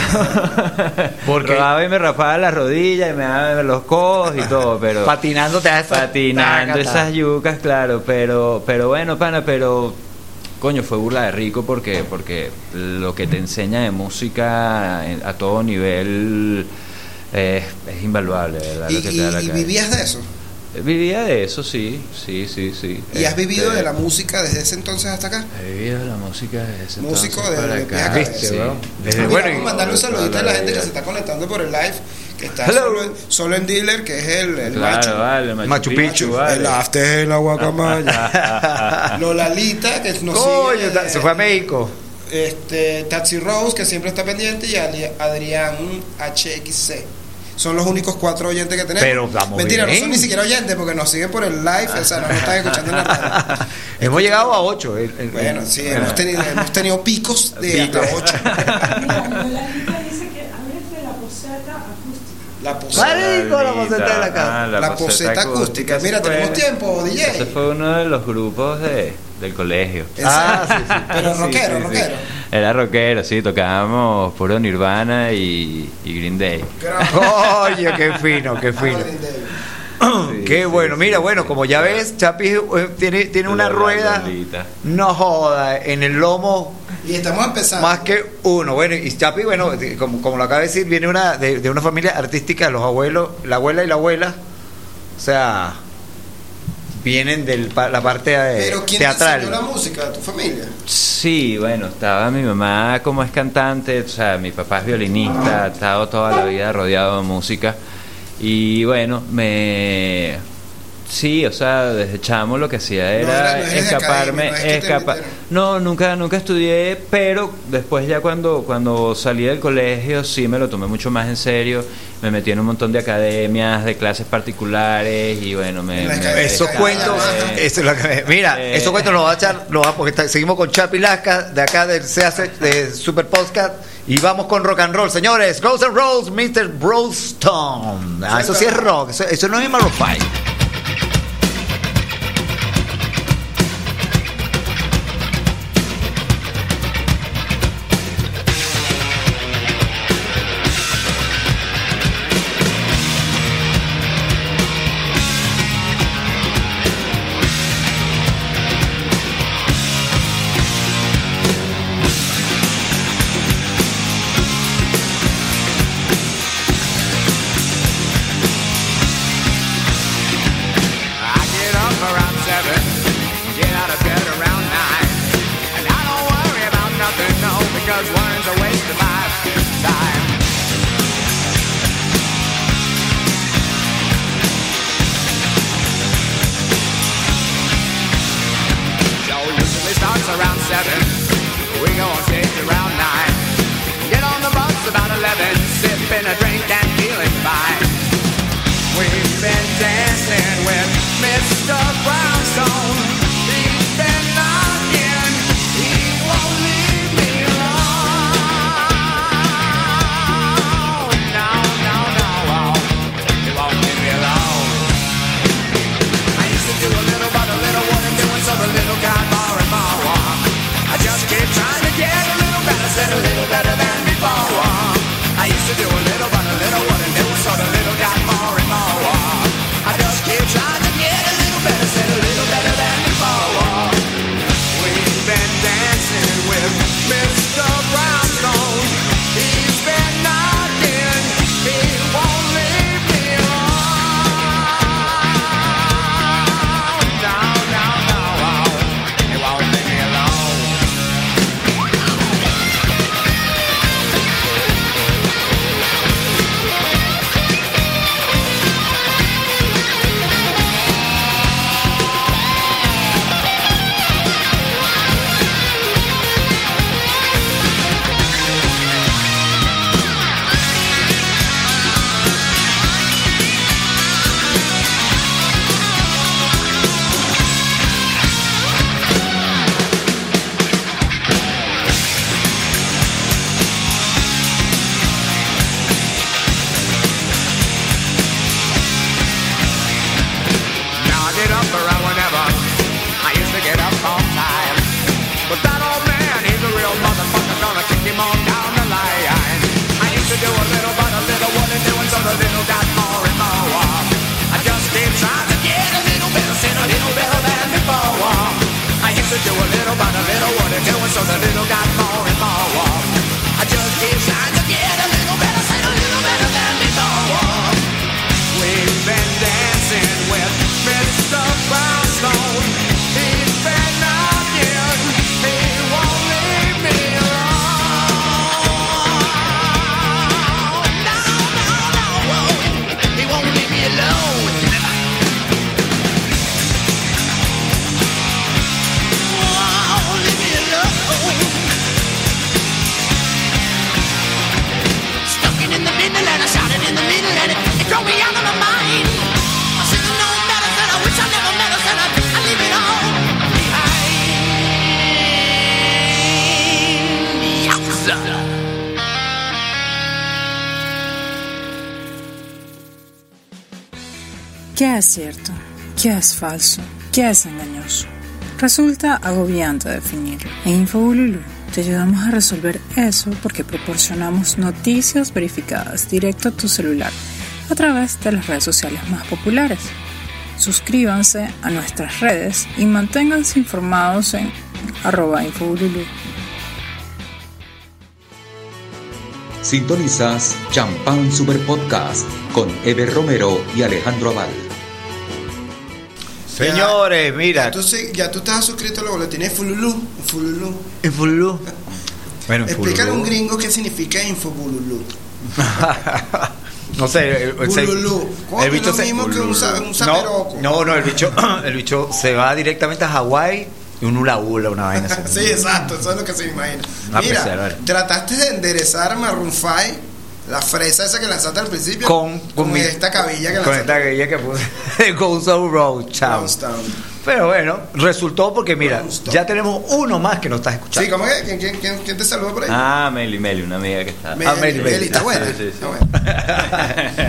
Porque- rodaba y me rapaba las rodillas y me daba los codos y todo, pero Patinando te das esa- patinando taca, esas yucas, claro, pero, pero bueno, pana, pero coño, fue burla de rico porque, porque lo que te enseña de música en- a todo nivel eh, es invaluable, ¿verdad? ¿Y, lo que te y- da la y calle. vivías de eso? Vivía de eso, sí, sí, sí, sí. ¿Y has vivido Este, de la música desde ese entonces hasta acá? He vivido de la música desde ese Músico entonces de- para de acá. pies a cabeza. sí. bueno, vamos a mandarle un saludito a la la gente que se está conectando por el live, que está Hello. solo, solo en Dealer, que es el, el Claro, macho. vale, Machu, Machu Picchu. vale. El after en la guacamaya. Lolalita, que nos Coño, sigue, ta- se fue a México. Este, Taxi Rose, que siempre está pendiente, y Adrián HXC. Son los únicos cuatro oyentes que tenemos. Pero vamos Mentira, no son ni siquiera oyentes porque nos siguen por el live, o sea, no nos están escuchando en la radio. Hemos llegado a 8. Bueno, sí, hemos tenido, hemos tenido picos de hasta ocho. La poseta acústica. La poseta. De la casa. Ah, La poseta acústica. Mira, tenemos fue- tiempo, DJ. Ese fue uno de los grupos de, del colegio. Ah, sí, sí. Pero rockero, sí, sí. rockero. Era rockero, sí, tocábamos puro Nirvana y, y Green Day. Oye, qué fino, qué fino. Sí, Qué bueno, sí, mira, sí. bueno, como ya ves, Chapi eh, tiene, tiene una rueda, no joda, en el lomo Y estamos empezando. más que uno. Bueno, y Chapi, bueno, de- como, como lo acaba de decir, viene una de, de una familia artística, los abuelos, la abuela y la abuela, o sea, vienen de la parte Pero ¿quién te teatral. enseñó la música? ¿Tu familia? Sí, bueno, estaba mi mamá como es cantante, o sea, mi papá es violinista, ha estado toda la vida rodeado de música. Y bueno, me. Sí, o sea, desde chamo lo que hacía era, no escaparme, academia, no es que te escapa- metieron. No, nunca, nunca estudié, pero después ya cuando, cuando salí del colegio sí me lo tomé mucho más en serio. Me metí en un montón de academias, de clases particulares y bueno, me. Esos cuentos, eso es lo que- mira, Eh. esos cuentos los va a echar, los va- porque está- seguimos con Chapi Lasca de acá del CAC de Super Podcast y vamos con rock and roll, señores. Ghost and Rolls, Mr. Brostone. Ah, eso sí es rock, eso, eso no es Maroon 5. Es cierto? ¿Qué es falso? ¿Qué es engañoso? Resulta agobiante definirlo. En Infobululu te ayudamos a resolver eso porque proporcionamos noticias verificadas directo a tu celular a través de las redes sociales más populares. Suscríbanse a nuestras redes y manténganse informados en arroba Infobululu. Sintonizas Champán Super Podcast con Eber Romero y Alejandro Aval. Señores, mira. Entonces, ya tú estás suscrito a los boletines Fululú. Fululú. En Fululú. Bueno, en Explícale a un gringo qué significa Infobululú. No sé, el, el- Bululú. Coño, el bicho es lo mismo que un un no, no, no, el bicho, el bicho se va directamente a Hawái y un hula hula, una vaina así. Sí, exacto, eso es lo que se imagina. Mira, trataste de enderezar Maroon 5, la fresa esa que lanzaste al principio, Con, con, mi- esta cabilla que con lanzaste. esta cabilla que puse Goes Out Road, chao. Pero bueno, resultó porque mira, ya tenemos uno más que nos estás escuchando. Sí, ¿cómo es? ¿Quién, quién, quién, quién te saludó por ahí? Ah, Meli, Meli, una amiga que está. Meli, Ah, Meli, Meli. Meli, está buena. Sí, sí, sí.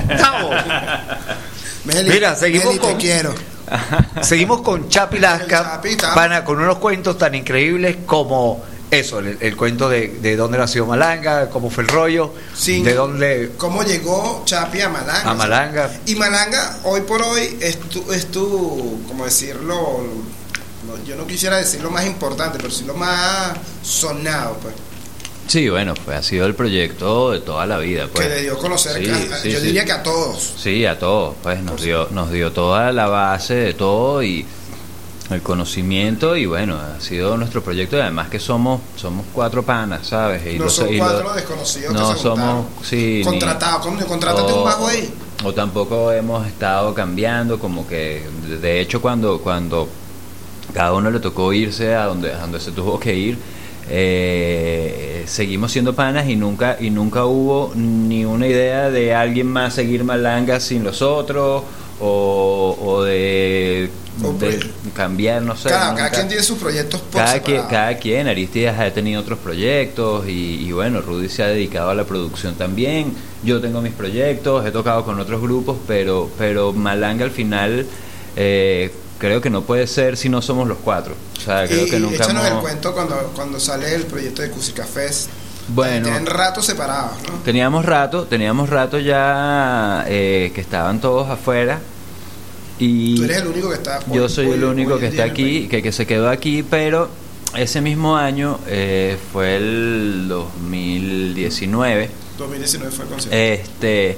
Está buena. Meli, Mira, seguimos Meli, con- te quiero. Seguimos con Chapi Lasca, Chapi, está. pana, con unos cuentos tan increíbles como eso, el, el cuento de, de dónde nació Malanga, cómo fue el rollo, Sí. de dónde ¿Cómo llegó Chapi a Malanga? a Malanga. Y Malanga, hoy por hoy, es tu, es tu como decirlo, no, yo no quisiera decir lo más importante, pero sí lo más sonado, pues. Sí, bueno, pues ha sido el proyecto de toda la vida. Pues. que le dio a conocer, Sí, a- sí, yo sí. diría que a todos. Sí, a todos, pues nos dio, nos dio toda la base de todo y el conocimiento y bueno, ha sido nuestro proyecto y además que somos somos cuatro panas, ¿sabes? Y No los- son y cuatro los- desconocidos no que se somos, sí, Contratados, coño, contrátate un bajo ahí. o tampoco hemos estado cambiando, como que de hecho cuando cuando cada uno le tocó irse a donde, a donde se tuvo que ir, eh, seguimos siendo panas y nunca y nunca hubo ni una idea de alguien más seguir Malanga sin los otros o, o de, O de cambiar, no sé. Cada, cada quien tiene sus proyectos por cada quien, cada quien, Aristides ha tenido otros proyectos y, y bueno, Rudy se ha dedicado a la producción también. Yo tengo mis proyectos, he tocado con otros grupos, pero, pero Malanga al final eh, creo que no puede ser si no somos los cuatro. O sea, creo y, que nunca échanos el cuento cuando, cuando sale el proyecto de Cusica Fest. Bueno. Tienen ratos separados, ¿no? Teníamos rato, teníamos rato ya eh, que estaban todos afuera y Tú eres el único que está. yo soy hoy- el único que está aquí, que, que se quedó aquí, pero ese mismo año eh, fue el 2019. 2019 fue el concierto. Este,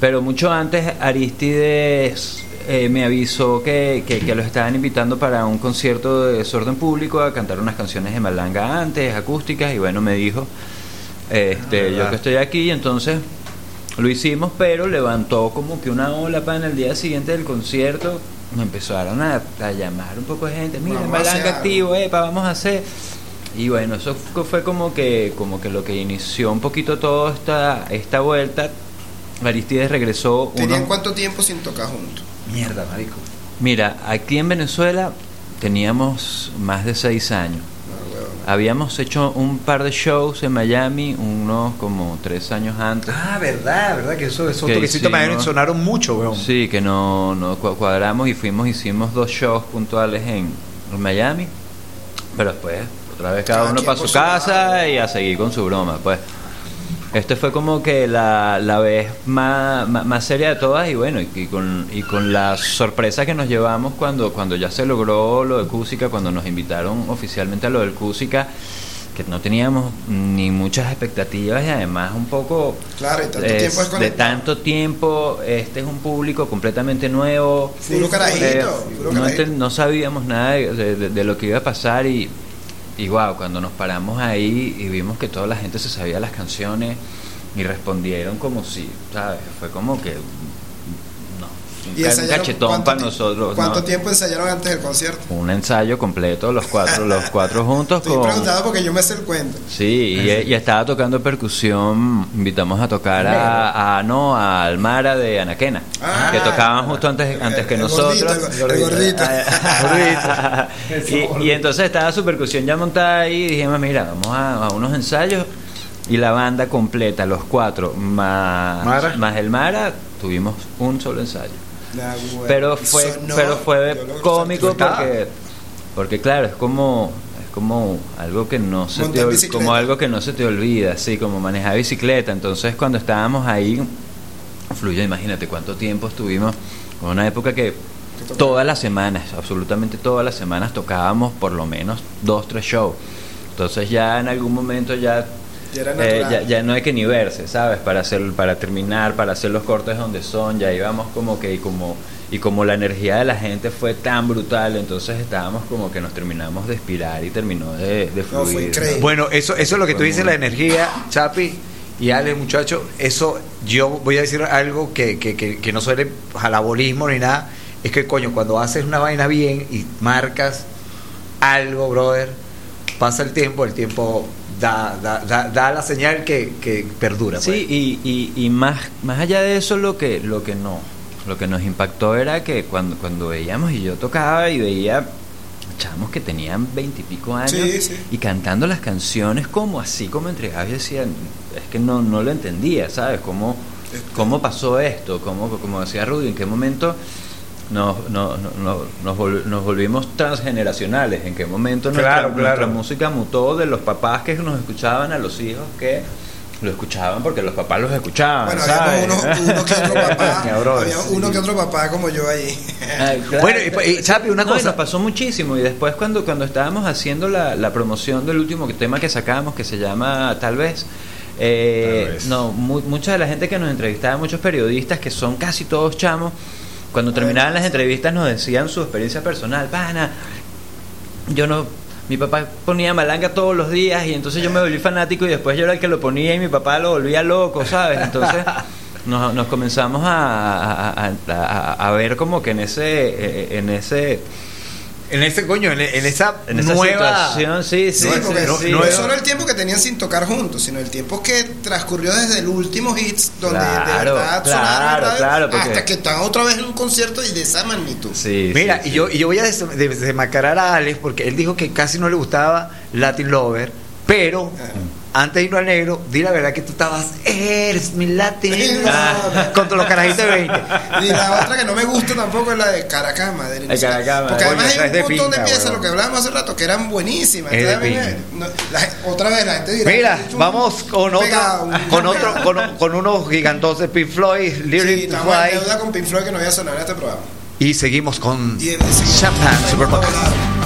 pero mucho antes Aristides eh, me avisó que, que, que los estaban invitando para un concierto de desorden público a cantar unas canciones de Malanga antes, acústicas, y bueno, me dijo, este, Ah, yo que estoy aquí, entonces lo hicimos, pero levantó como que una ola para el día siguiente del concierto. Me empezaron a, a llamar un poco de gente, mira, Malanga algo". activo, epa, vamos a hacer. Y bueno, eso fu- fue como que, como que lo que inició un poquito toda esta, esta vuelta. Aristides regresó. ¿Tenían cuánto tiempo sin tocar juntos? Mierda, marico. Mira, aquí en Venezuela teníamos más de seis años. Habíamos hecho un par de shows en Miami, unos como tres años antes. Ah, verdad, verdad que eso, esos Que toquecitos me sonaron mucho, weón. Sí, que no, no cua- cuadramos y fuimos, hicimos dos shows puntuales en, Miami, pero después otra vez cada, uno para su casa y a seguir con su broma, pues. Este fue como que la, la vez más, más, más seria de todas y bueno, y, y con, y con la sorpresa que nos llevamos cuando, cuando ya se logró lo de Cúsica, cuando nos invitaron oficialmente a lo del Cúsica, que no teníamos ni muchas expectativas y además un poco Claro, y tanto es- tiempo de desconectado. tanto tiempo, este es un público completamente nuevo. Puro carajito, Eh, puro no, carajito. no sabíamos nada de, de- de- de lo que iba a pasar y, y wow, cuando nos paramos ahí y vimos que toda la gente se sabía las canciones y respondieron como si, ¿sabes? Fue como que, no, ¿Y un cachetón cuánto para nosotros. ¿Cuánto ¿no? tiempo ensayaron antes del concierto? Un ensayo completo, los cuatro, los cuatro juntos Estoy con. preguntando porque yo me sé el cuento. Sí, y, y estaba tocando percusión. Invitamos a tocar a, a no a Almara de Anaquena, Ah. que tocaban justo antes, antes que el nosotros. gordito, el gordito. y, y entonces estaba su percusión ya montada ahí y dijimos, mira, vamos a, a unos ensayos y la banda completa, los cuatro, más, Mara. más el Mara, tuvimos un solo ensayo. Nah. Pero fue, pero fue cómico porque, porque claro, es como, es como algo que no se te como algo que no se te olvida, así como manejar bicicleta. Entonces cuando estábamos ahí, fluyó, imagínate cuánto tiempo estuvimos, una época que todas las semanas, absolutamente todas las semanas tocábamos por lo menos dos, tres shows. Entonces ya en algún momento ya Ya era eh, ya, ya no hay que ni verse, ¿sabes? Para hacer, para terminar, para hacer los cortes donde son, ya íbamos como que y como y como la energía de la gente fue tan brutal, entonces estábamos como que nos terminamos de expirar y terminó de, de No, fue fluir. increíble. Bueno, eso, eso es lo que tú dices, muy- la energía, Chapi y Ale, muchacho, eso yo voy a decir algo que, que, que, que no suele jalabolismo ni nada, es que coño, cuando haces una vaina bien y marcas algo, brother, pasa el tiempo, el tiempo da, da, da, da la señal que, que perdura. Sí, pues. y, y, y más, más allá de eso lo que, lo que no, lo que nos impactó era que cuando, cuando veíamos y yo tocaba y veía chamos que tenían veintipico años Sí, sí. y cantando las canciones como así como entregados yo decía es que no, no lo entendía sabes cómo, cómo pasó esto cómo, como decía Rudy en qué momento nos, no- no- no- nos, vol- nos volvimos transgeneracionales en qué momento nuestra, Claro, claro. nuestra música mutó de los papás que nos escuchaban a los hijos que lo escuchaban porque los papás los escuchaban Bueno, ¿sabes? había uno, uno que otro papá. Había uno que otro papá como yo ahí. Ay, claro. Bueno, y- y, Chapi, una No, cosa. nos pasó muchísimo. Y después, cuando, cuando estábamos haciendo la, la promoción del último tema que sacamos, que se llama Tal vez. eh. No, mu- mucha de la gente que nos entrevistaba, muchos periodistas que son casi todos chamos, cuando terminaban las entrevistas nos decían su experiencia personal. Pana, yo no. Mi papá ponía malanga todos los días y entonces yo me volví fanático y después yo era el que lo ponía y mi papá lo volvía loco, ¿sabes? Entonces nos, nos comenzamos a, a- a- ver como que en ese, eh, en ese En ese coño, en, en esa, en esa nueva situación, sí, sí, Sí, sí, porque sí, no, sí. no es solo el tiempo que tenían sin tocar juntos, sino el tiempo que transcurrió desde el último hits, donde de verdad claro, sonaron claro, porque- hasta que están otra vez en un concierto y de esa magnitud. Sí, Mira, sí, y sí. yo, y yo voy a des- de- desmacarar a Alex porque él dijo que casi no le gustaba Latin Lover, pero antes de irnos al negro, di la verdad que tú estabas, eres mi Latin Lover", con todos los carajitos de 20. Y la otra que no me gusta tampoco es la de Caracas. El Caracas Porque además hay de un montón de piezas, lo que hablábamos hace rato, que eran buenísimas. Es de no, la- otra vez la gente dirá. Mira, "Es un vamos con pegado, otro, un con pegado". otro, con, con unos gigantosos Pink Floyd, Sí, Lyric to estamos en deuda con Pink Floyd que no voy a sonar en este programa. y seguimos con Y, eh, sí, Champagne ahí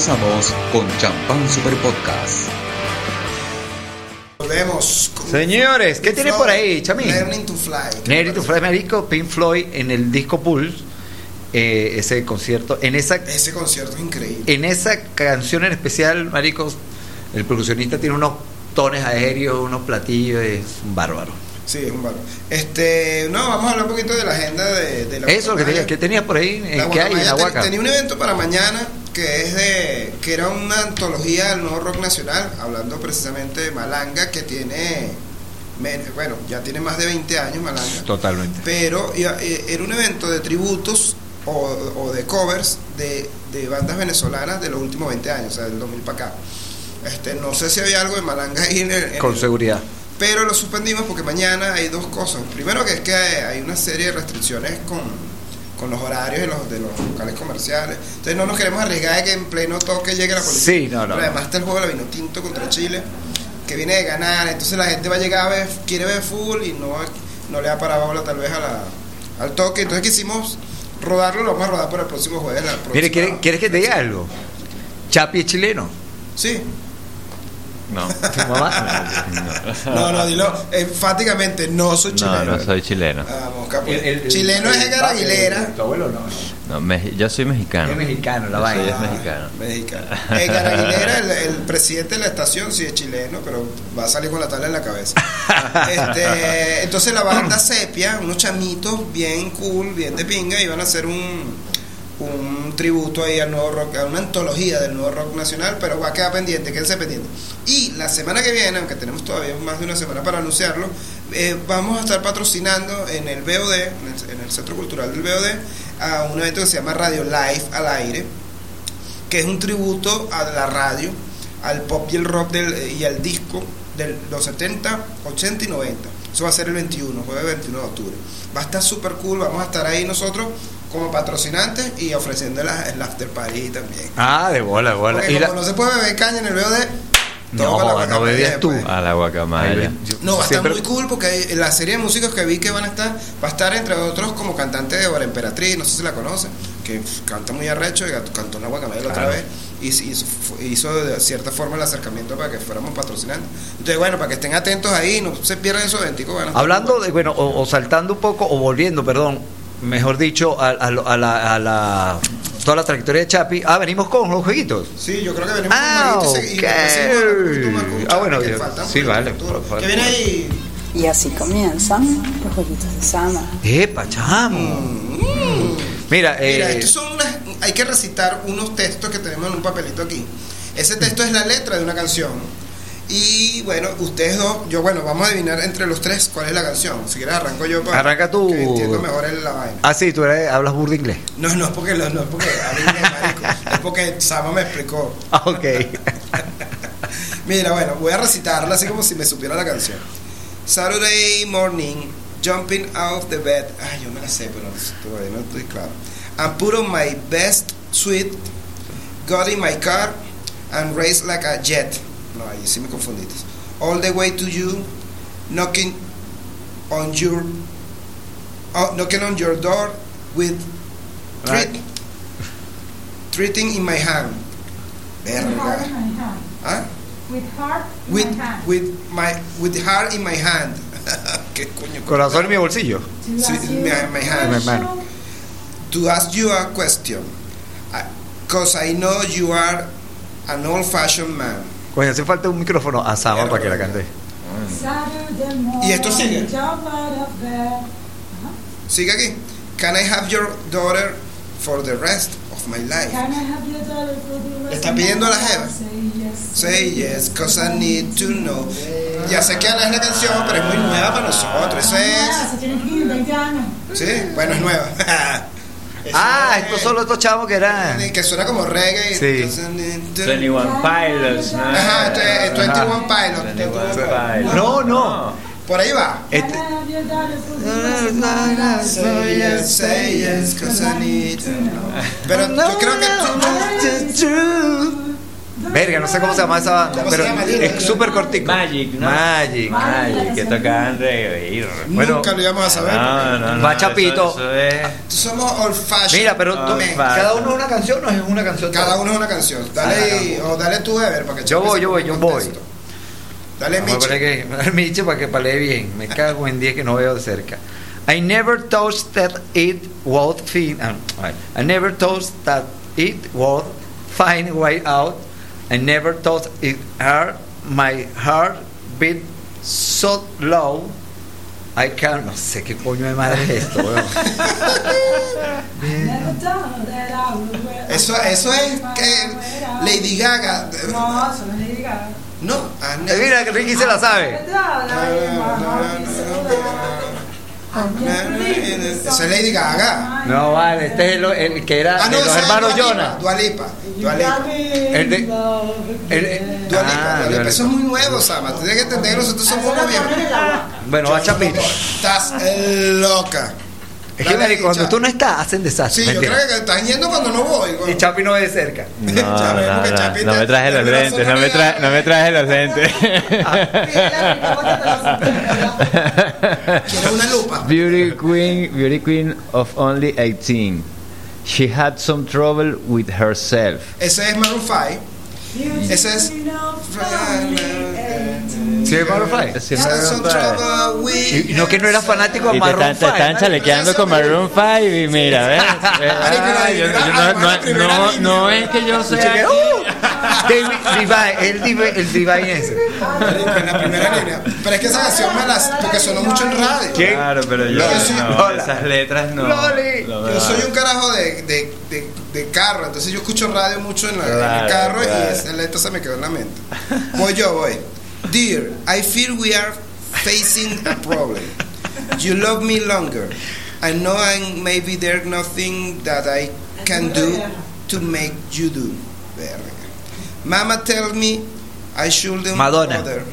regresamos con Champán Super Podcast. Volvemos. con Señores, ¿qué Floyd, por ahí, Chamín? Learning to Fly. Nery to Fly Marico, Pink Floyd en el disco Pulse, eh, ese concierto, en esa, Ese concierto es increíble. en esa canción en especial, Marico, el percusionista tiene unos tones aéreos, unos platillos, es un bárbaro. Sí, es un valor. Este, no, vamos a hablar un poquito de la agenda de, de la Eso, que, tenía, que tenías por ahí, La eh, ¿qué hay en la Guacamaya te- Huaca? Tenía un evento para mañana que es de que era una antología del nuevo rock nacional, hablando precisamente de Malanga que tiene bueno, ya tiene más de 20 años Malanga. Totalmente. Pero eh, era un evento de tributos o, o de covers de, de bandas venezolanas de los últimos 20 años, o sea, del 2000 para acá. Este, no sé si había algo de Malanga ahí en el, en Con el- seguridad. pero lo suspendimos porque mañana hay dos cosas. Primero que es que hay una serie de restricciones con, con los horarios de los, de los locales comerciales. Entonces no nos queremos arriesgar de que en pleno toque llegue la policía. Sí, no, no, Pero además está el juego de la vino tinto contra Chile, que viene de ganar. Entonces la gente va a llegar a ver, quiere ver full y no, no le da para bola tal vez a la, al toque. Entonces quisimos rodarlo, lo vamos a rodar para el próximo jueves. la Mire, ¿quieres, ¿quieres que te diga algo? Chapi es chileno. Sí. No. ¿Tu mamá? No, no, dilo enfáticamente, no soy No, chileno. no soy chileno. Vamos, capo. El- el- chileno es el- Edgar Aguilera. Tu abuelo no. No, me- yo soy mexicano. Es mexicano, la Yo soy vaina. es mexicano. Mexicano. Edgar Aguilera, el, el presidente de la estación, sí es chileno, pero va a salir con la tabla en la cabeza. Este, entonces la banda Sepia, unos chamitos bien cool, bien de pinga, iban a hacer un, un tributo ahí al nuevo rock, a una antología del nuevo rock nacional, pero va a quedar pendiente, quédense pendiente. Y la semana que viene, aunque tenemos todavía más de una semana para anunciarlo, eh, vamos a estar patrocinando en el BOD, en el, en el Centro Cultural del BOD, a un evento que se llama Radio Live al aire, que es un tributo a la radio, al pop y el rock del, y al disco de los 70, 80 y 90. Eso va a ser el 21, jueves 21 de octubre. Va a estar súper cool, vamos a estar ahí nosotros como patrocinantes y ofreciendo la- el after party también. Ah, de bola, de bola. Porque Y como la- no se puede beber caña en el BOD, No, no bebías tú. A la guacamaya. No, va a estar muy cool porque hay- la serie de músicos que vi que van a estar, va a estar entre otros como cantante de Hora Emperatriz, no sé si la conocen, que canta muy arrecho y cantó en la Guacamaya la otra vez y hizo, de cierta forma el acercamiento para que fuéramos patrocinando. Entonces, bueno, para que estén atentos ahí, no se pierdan esos estar Hablando de, bueno, o, o saltando un poco, o volviendo, perdón, mejor dicho, a, a lo- a la, a la- toda la trayectoria de Chapi. Ah, venimos con los jueguitos. Sí, yo creo que venimos Ah, con poquito más con Ah, bueno, que yo- sí, vale, Que viene ahí. Y así comienzan los jueguitos de Sama. ¡Epa, chamo! Mira, eh, Mira, estos son unas, hay que recitar unos textos que tenemos en un papelito aquí. Ese texto es la letra de una canción. Y bueno, ustedes dos, yo bueno, vamos a adivinar entre los tres cuál es la canción. Si quieres arranco yo para Arranca tú. que entiendo mejor el- la vaina. ah, sí, tú eres- hablas burda inglés. No, no es porque lo- no es porque hable inglés, marico, es porque Sama me explicó. Ah, ok. Mira, bueno, voy a recitarla así como si me supiera la canción. Saturday morning, jumping out of the bed. Ay, yo me la sé, pero todavía no estoy claro. I put on my best suit, got in my car, and race like a jet. No, ahí sí me confundiste. All the way to you, knocking on your oh, knocking on your door with treat, Right. treating in my hand. With heart in Verga. my hand. ¿Ah? With heart in With my hand. with my with heart in my hand. ¿Qué coño? Corazón en mi bolsillo. To Sí, ask you my- a my hand. Mi hermano. question. to ask you a question. Because I know you are an old-fashioned man. Coño, hace falta un micrófono a Sama para que la cante. ¿Y esto sigue? Sigue aquí. Can I have your daughter for the rest of my life? Can I have your daughter for the rest está of my pidiendo a la jeva. Say yes. Say yes, cause I need to know. Ya sé que Ana es la canción, pero es muy nueva para nosotros. Eso Ah, es. se tiene que ir 20 años. Sí, bueno, es nueva. Ah, es- estos son los dos chavos que eran. Que suena como reggae. Sí. To- 21 Pilots, ¿no? Ajá, esto es- esto es 21 Pilot. 21 Pilots. No, no. Por ahí va. Este-. Pero yo creo que. Verga, no sé cómo se llama esa banda, ¿Cómo se pero llama? Es súper cortico. Magic, ¿no? Magic. Magic, que tocaban reggae. Bueno, Nunca lo íbamos a saber. No, no, no. Va eso- Chapito. eso es- Somos old fashioned. Mira, pero tú- Ah, cada uno es una canción o es una canción. Cada uno es una canción. Dale, y- o dale tú, Ever, para que Yo voy, yo voy, yo voy. Dale, Michi. que Miche para que palee bien. Me cago en 10 que no veo de cerca. I never thought that it would find. ah. I never thought that it would find a way out. I never thought it hurt my heart beat so low. I can't. No sé qué coño de madre es esto, weón. Never thought that I would wear a Eso, eso es que Lady Gaga. No, eso no es Lady Gaga. No, I never- Mira Ricky se la sabe. Eso es Lady Gaga. No, vale, este es el, el que era Ah, no, de los hermanos Jonas. Dua Lipa. You Dua got Lipa. me El de- in love El- again. el- Dua Lipa, Ah. Eso es muy nuevo, Sama. Tienes que entender, nosotros somos unos viejos. Bueno, va Chapito. Estás loca. Es que cuando Chapi. tú no estás, hacen desastre. Sí, yo creo que estás yendo cuando no voy. Y Chapi no ve de cerca. No, no, que no, Chapi no te- me traje los lentes, no me, traje, le no me traje los lentes. Quiero una lupa. Beauty queen, beauty queen of only 18. She had some trouble with herself. Ese es Maroon 5. Ese es. ¿Sí Maroon five? Sí, Had Maroon some five. trouble with Y, y no que no era fanático de Maroon están, te están chalequeando con Maroon 5 y mira, ¿ves? Ay, yo- yo no, no, es que yo sea ¡Uh! David Divine, el Divine, el Divine ese. En la primera línea. Pero es que esa canción me las. Porque sonó mucho en radio. ¿Quién? Claro, pero yo Yo soy- no, esas letras no. Loli. Yo soy un carajo de, de, de, de carro, entonces yo escucho radio mucho en, la, en Claro, el carro claro. y esa letra se me quedó en la mente. Voy yo, voy. Dear, I feel we are facing a problem. You love me longer. I know I maybe there's nothing that I can do to make you do. Verga. Mama tell me I shouldn't Madonna. bother.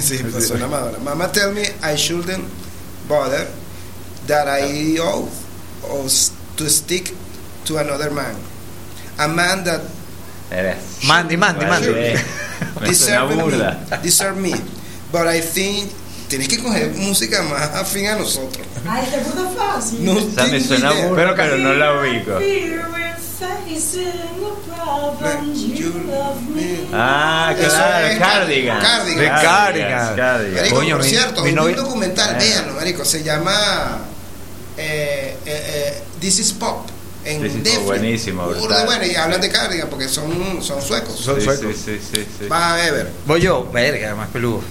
sí, pues suena Madonna. Mama tell me I shouldn't bother that I owe, owe to stick to another man. A man that Eres. Mandy, Mandy, Mandy. Deserve me, deserve me. But I think tienes que coger música más afín a nosotros. Ay, te puto fácil. No O sea, me suena burda, pero no la ubico. Ah, claro, es Cardigan. Cardigan. De Cardigan. Cardigan. Marico, Coño, por mi- cierto, mi vi novia- un documental, Ah. véanlo, marico, se llama eh, eh, eh, This is Pop en Pop, Netflix. buenísimo, Burda brutal. bueno, y hablan de Cardigan porque son, son suecos. Son Sí, suecos. sí, sí, sí, sí. Va a ver. Voy yo, verga, más peludo.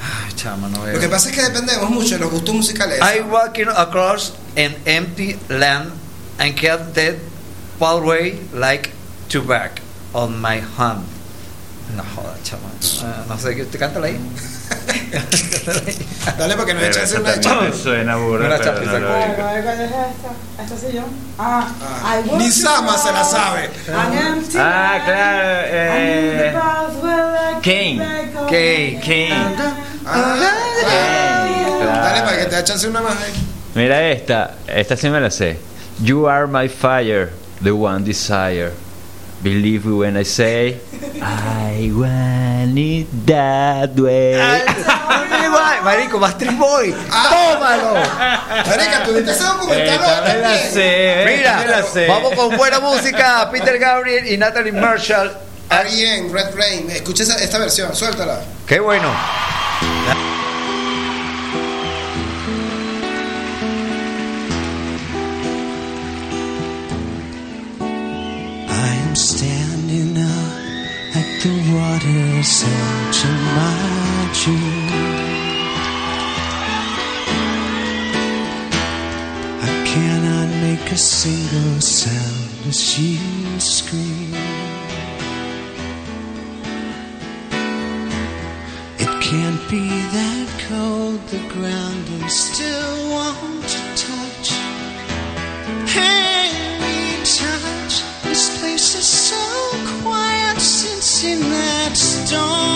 Ay, chama, no veo. Lo que pasa es que dependemos mucho de los gustos musicales. I walking across an empty land and kept that pathway like to back on my hand. No joda, chama. Ah, no sé, ¿te cántala ahí? Dale porque no Pero echa eso una me suena burda, Una pero chapiza. no ¿cuál es esta? ¿Esta soy yo? Ah, Ah, Ni Sama se la sabe. an empty Ah, claro, eh. Kane. Ah, Claro. Dale para que te eche una más ahí. Mira esta, esta sí me la sé. You are my fire, the one desire. Believe me when I say I want it that way. Marico, Master Boy, ah. tómalo. Marica, tuviste ese documental. Eh, eh, la sé, Mira, vamos con buena música. Peter Gabriel y Natalie Marshall. Ariane, Red Rain. Escucha esta versión, suéltala. Qué bueno. What is such a magic? I cannot make a single sound as she screams. It can't be that cold, the ground I still warm to touch. Hey, we touch. This place is so quiet since you touched on.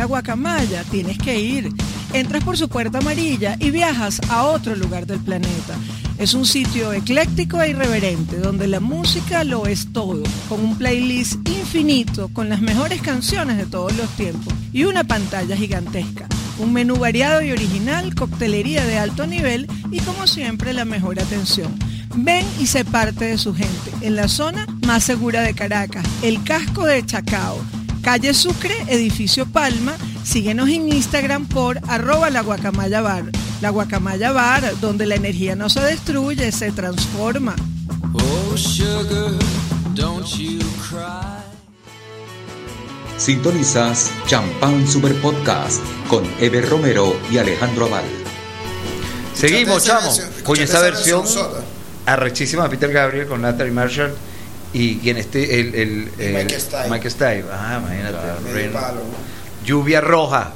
a Guacamaya, tienes que ir. Entras por su puerta amarilla y viajas a otro lugar del planeta. Es un sitio ecléctico e irreverente, donde la música lo es todo, con un playlist infinito, con las mejores canciones de todos los tiempos y una pantalla gigantesca un menú variado y original, coctelería de alto nivel y como siempre la mejor atención. Ven y sé parte de su gente en la zona más segura de Caracas, el casco de Chacao Calle Sucre, edificio Palma. Síguenos en Instagram por arroba la guacamaya bar. La guacamaya bar, donde la energía no se destruye, se transforma. Oh, sugar, don't you cry. Sintonizas Champán Super Podcast con Eber Romero y Alejandro Aval. Seguimos, chamo. escuchaste esa versión versión sola. arrechísima de Peter Gabriel con Natalie Marshall y quien esté el, el, el- Mike Stipe. Mike Stipe. Ah, imagínate. Palo, ¿no? Lluvia roja.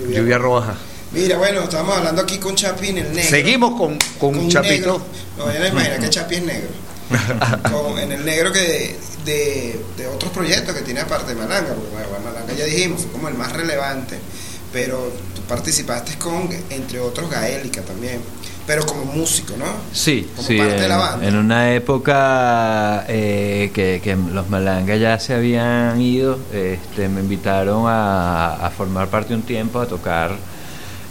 Lluvia. Lluvia roja. Mira, bueno, estamos hablando aquí con Chapi en el negro. Seguimos con, con, Chapito. negro. No, ya no imagina que Chapi es negro. Con- en el negro que de, de otros proyectos que tiene aparte de Malanga, porque bueno, Malanga ya dijimos, fue como el más relevante, pero tú participaste con, entre otros, Gaélica también, pero como músico, ¿no? Sí, Como sí, parte de la banda. en una época eh, que, que los Malanga ya se habían ido, este, me invitaron a, a formar parte un tiempo, a tocar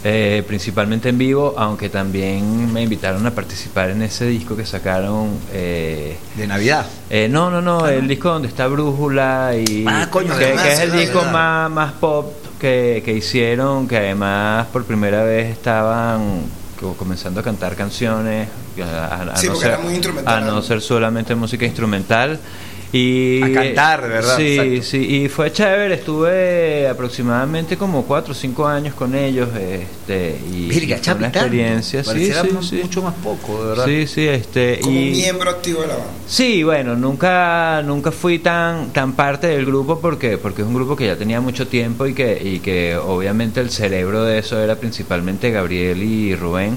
eh, principalmente en vivo, aunque también me invitaron a participar en ese disco que sacaron. eh, De Navidad. eh, no, no, no, el disco donde está Brújula y Ah, coño, que, además, que es el disco verdad. más, más pop que, que hicieron, que además por primera vez estaban comenzando a cantar canciones, a, a Sí, no ser, a ¿no? ser solamente música instrumental. Y, A cantar, de verdad, Sí, exacto. sí, y fue chévere, estuve aproximadamente como 4 o 5 años con ellos, este, y Virga, fue una experiencia, sí, Pareciera sí, mu- sí. mucho más poco, de verdad. Sí, sí, este, Como y, miembro activo de la banda. Sí, bueno, nunca nunca fui tan tan parte del grupo porque porque es un grupo que ya tenía mucho tiempo y que y que obviamente el cerebro de eso era principalmente Gabriel y Rubén.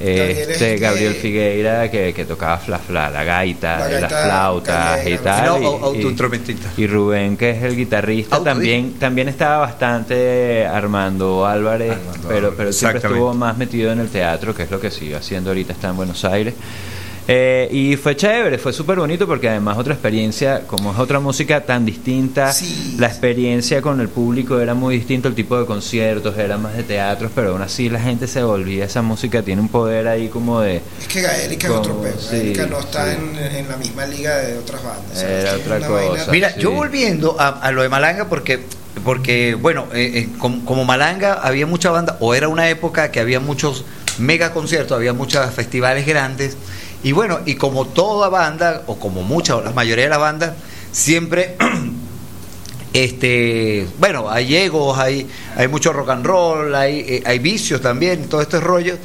Este, Gabriel Figueira que, que tocaba fla, fla, la gaita, La las gaita flautas y tal. No, y- Rubén, que es el guitarrista, Auto- también también estaba bastante Armando Álvarez, Armando pero, pero siempre estuvo más metido en el teatro, que es lo que sigue haciendo ahorita, está en Buenos Aires. Eh, y fue chévere, fue súper bonito porque además otra experiencia, como es otra música tan distinta, Sí. la experiencia con el público era muy distinto, el tipo de conciertos era más de teatros, pero aún así la gente se volvía, esa música tiene un poder ahí como de... Es que Gaélica es otro peo. sí, Gaélica no está sí. en, en la misma liga de otras bandas. Era otra cosa. vaina- Mira, Sí. yo volviendo a, a lo de Malanga, porque, porque bueno, eh, eh, como, como Malanga había mucha banda, o era una época que había muchos mega conciertos, había muchos festivales grandes, y bueno, y como toda banda, o como mucha, o la mayoría de las bandas, siempre, este, bueno, hay egos, hay, hay mucho rock and roll, hay, eh, hay vicios también, todo este rollo,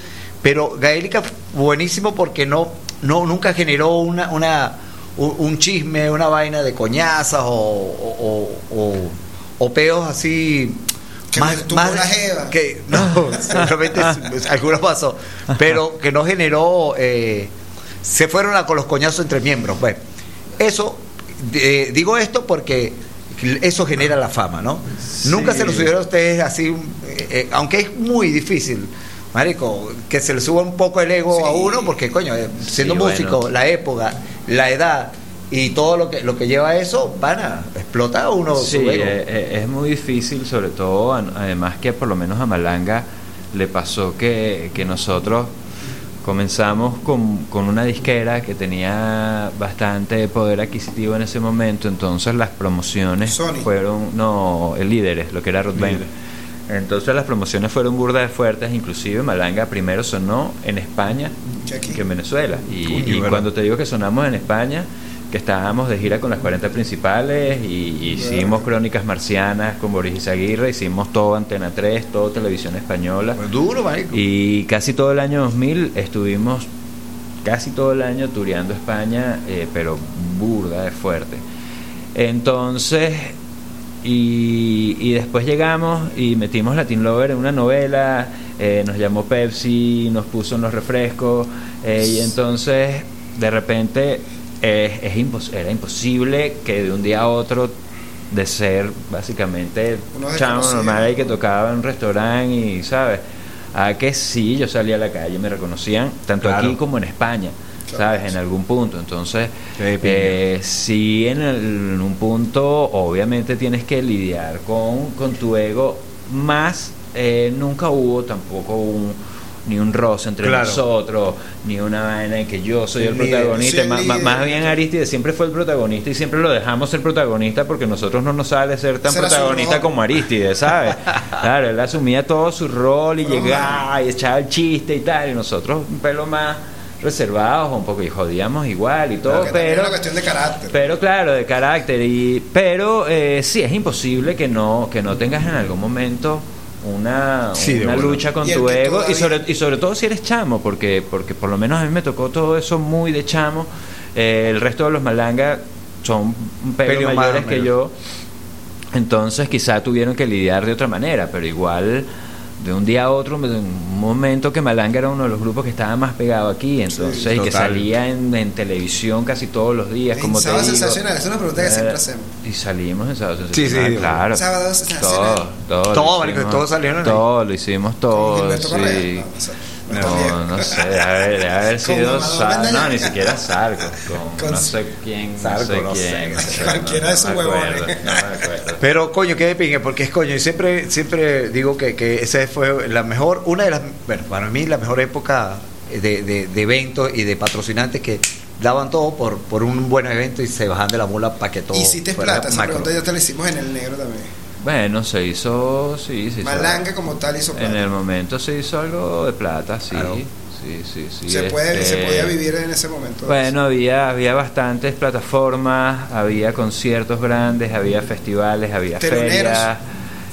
pero Gaélica buenísimo porque no, no nunca generó una, una un, un chisme, una vaina de coñazas o, o, o- o- peos así Que la jeva. que no seguramente algunos pasó pero que no generó eh, se fueron a con los coñazos entre miembros bueno eso eh, digo esto porque eso genera la fama no nunca se lo subieron a ustedes así eh, eh, aunque es muy difícil Marico, que se le suba un poco el ego Sí. a uno, porque coño, eh, siendo Sí, músico, bueno. la época, la edad y todo lo que lo que lleva a eso, pana, explota uno Sí, su ego. eh, es muy difícil, sobre todo, además que por lo menos a Malanga le pasó que, que nosotros comenzamos con, con una disquera que tenía bastante poder adquisitivo en ese momento, entonces las promociones Sony. fueron, no, el líder es lo que era Band. Entonces las promociones fueron burdas de fuertes, inclusive Malanga primero sonó en España Que en Venezuela. Y, cuando te digo que sonamos en España, que estábamos de gira con las 40 principales y, hicimos Crónicas Marcianas con Boris Izaguirre, hicimos todo Antena 3, todo Televisión Española. Pues duro, marico. Y casi todo el año 2000 estuvimos casi todo el año tureando España, eh, pero burda de fuerte. Entonces, y, y después llegamos y metimos Latin Lover en una novela, eh, nos llamó Pepsi, nos puso unos refrescos, eh, y entonces de repente eh, es impos- era imposible que de un día a otro de ser básicamente chamo normal ahí que tocaba en un restaurante y, ¿sabes? A que sí, yo salía a la calle, me reconocían, tanto Claro. aquí como en España, ¿sabes? En algún punto. Entonces, eh, sí, en, el- en un punto, obviamente tienes que lidiar con, con tu ego, más eh, nunca hubo tampoco un ni un roce entre Claro. nosotros, ni una vaina en que yo soy el, protagonista. líder. más bien Aristide siempre fue el protagonista y siempre lo dejamos ser protagonista porque nosotros no nos sale ser tan protagonista como Aristide, ¿sabes? claro, él asumía todo su rol y Broma. llegaba y echaba el chiste y tal, y nosotros un pelo más reservados un poco y jodíamos igual y todo, es pero una cuestión de carácter. pero claro, de carácter y pero eh, sí es imposible que no que no tengas en algún momento una, Sí, una lucha con tu ego y sobre y sobre todo si eres chamo porque porque por lo menos a mí me tocó todo eso muy de chamo. Eh, el resto de los malangas son un pelo mayores que menos. yo. Entonces quizá tuvieron que lidiar de otra manera pero igual de un día a otro, de un momento que Malanga era uno de los grupos que estaba más pegado aquí, entonces, y que salía en, en televisión casi todos los días, En como te Sábado digo. Sensacional, es una pregunta que siempre Eh, hacemos. Y salimos en Sábado Sí, Sensacional, sí, claro. Sábado Sensacional. Todo, todo. Todo, lo hicimos, todos salieron ahí. Todo, lo hicimos todo, sí. No, no sé. Haber Con sido Mamadou Sa- Mendaña. no, ni siquiera Sarco, con, Con no sé quién, Sarco, no sé quién, no sé. Cualquiera de esos no me huevones. acuerdo, no me acuerdo. Pero coño, qué de pingue, porque es coño, y siempre, siempre digo que, que esa fue la mejor, una de las, bueno, para mí la mejor época de, de- de eventos y de patrocinantes que daban todo por, por un buen evento y se bajan de la mula para que todo. Y si te fuera plata, esa pregunta ya te la hicimos en el negro también. Bueno, se hizo, sí, se hizo. Malanga como tal hizo plata. En el momento se hizo algo de plata, sí. Claro. Sí, sí, sí. se, puede, este, se podía vivir en ese momento. Bueno, había, había bastantes plataformas, había conciertos grandes, había festivales, había Teloneros. ferias.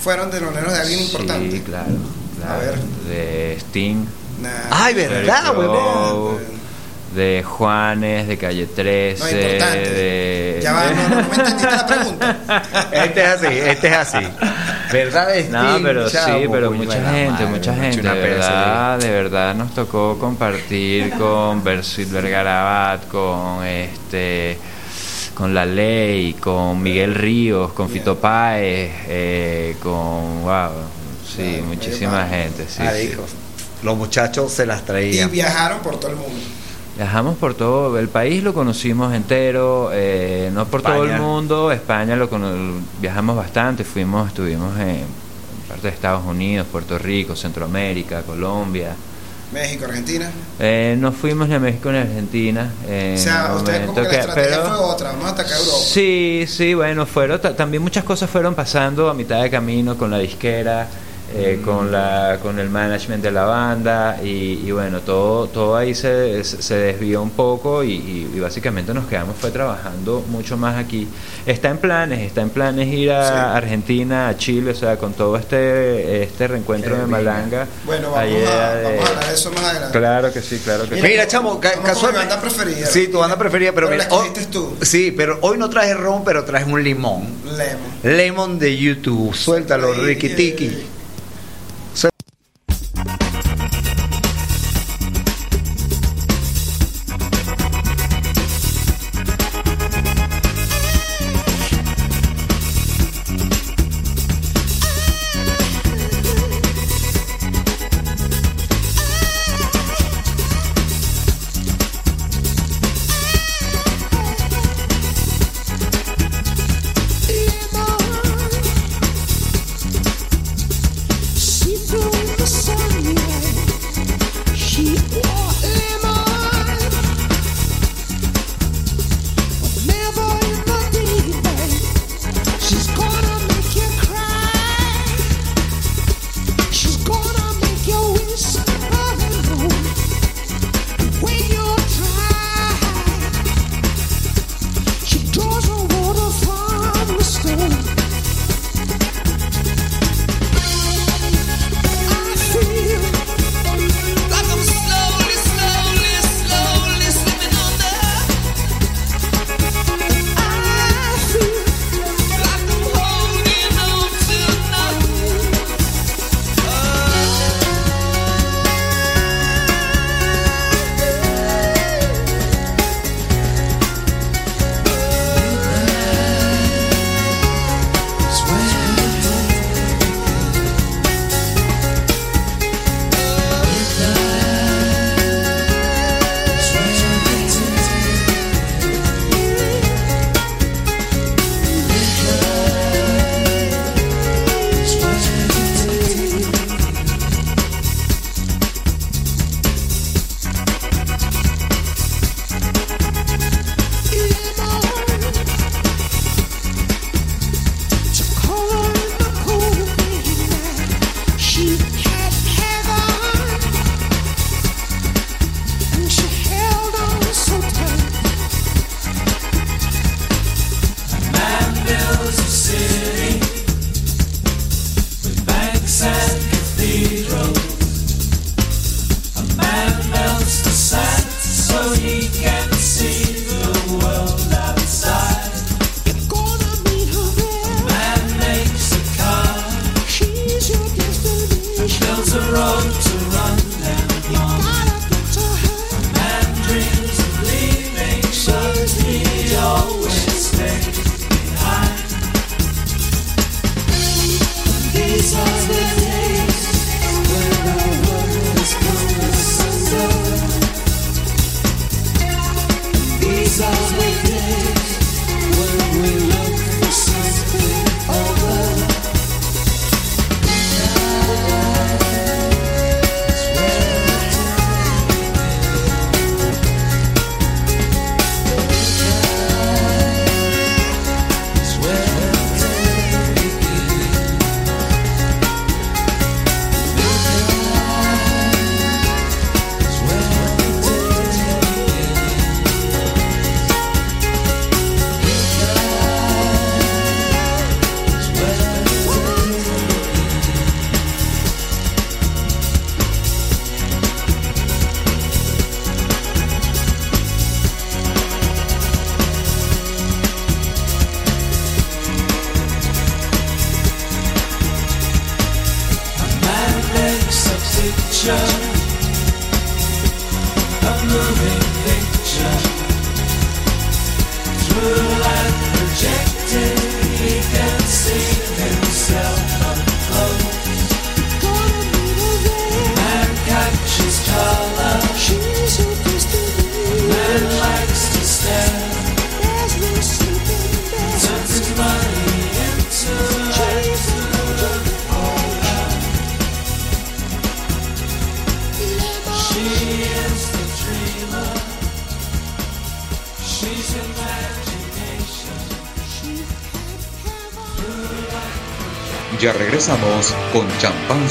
Fueron teloneros de alguien importante. Sí, claro. claro. A ver. De Sting. Nah. Ay, verdad, huevón. De Juanes, de Calle 13. No, importante. de... Ya va, no, no, no me entendiste la pregunta. Este es así, este es así. ¿Verdad? es No, pero chavo? sí, pero mucha gente, madre, mucha gente, de verdad, de verdad nos tocó compartir con Bersilver Garabat, con este con La Ley, con Miguel Ríos, con Fito Páez, eh, con wow, sí, muchísima gente, sí, sí. Los muchachos se las Y traían. viajaron por todo el mundo. Viajamos por todo el país, lo conocimos entero, eh, no por todo el mundo, España lo cono- viajamos bastante, fuimos, estuvimos en, en parte de Estados Unidos, Puerto Rico, Centroamérica, Colombia. México, Argentina. Eh, no fuimos ni a México ni a Argentina. En o sea, ustedes como momento que la estrategia pero- fue otra. Vamos a atacar Europa. Sí, sí, bueno, fueron ta- también muchas cosas fueron pasando a mitad de camino con la disquera, eh, Mm. con la con el management de la banda y, y bueno, todo todo ahí se, se desvió un poco y, y- y básicamente nos quedamos fue trabajando mucho más aquí. Está en planes, está en planes ir a Sí. Argentina, a Chile, o sea, con todo este este reencuentro Qué de bien. Malanga. Bueno, vamos, a, vamos a hablar de eso más adelante. Claro que sí, claro que sí. Mira, chamo, ca- Vamos con casual- mi banda preferida. Sí, tu banda preferida, pero, Pero mira, hoy- tú. Sí, pero hoy no traje ron, pero traje un limón. Lemon. Lemon de YouTube. Suéltalo, Ricky Tiki.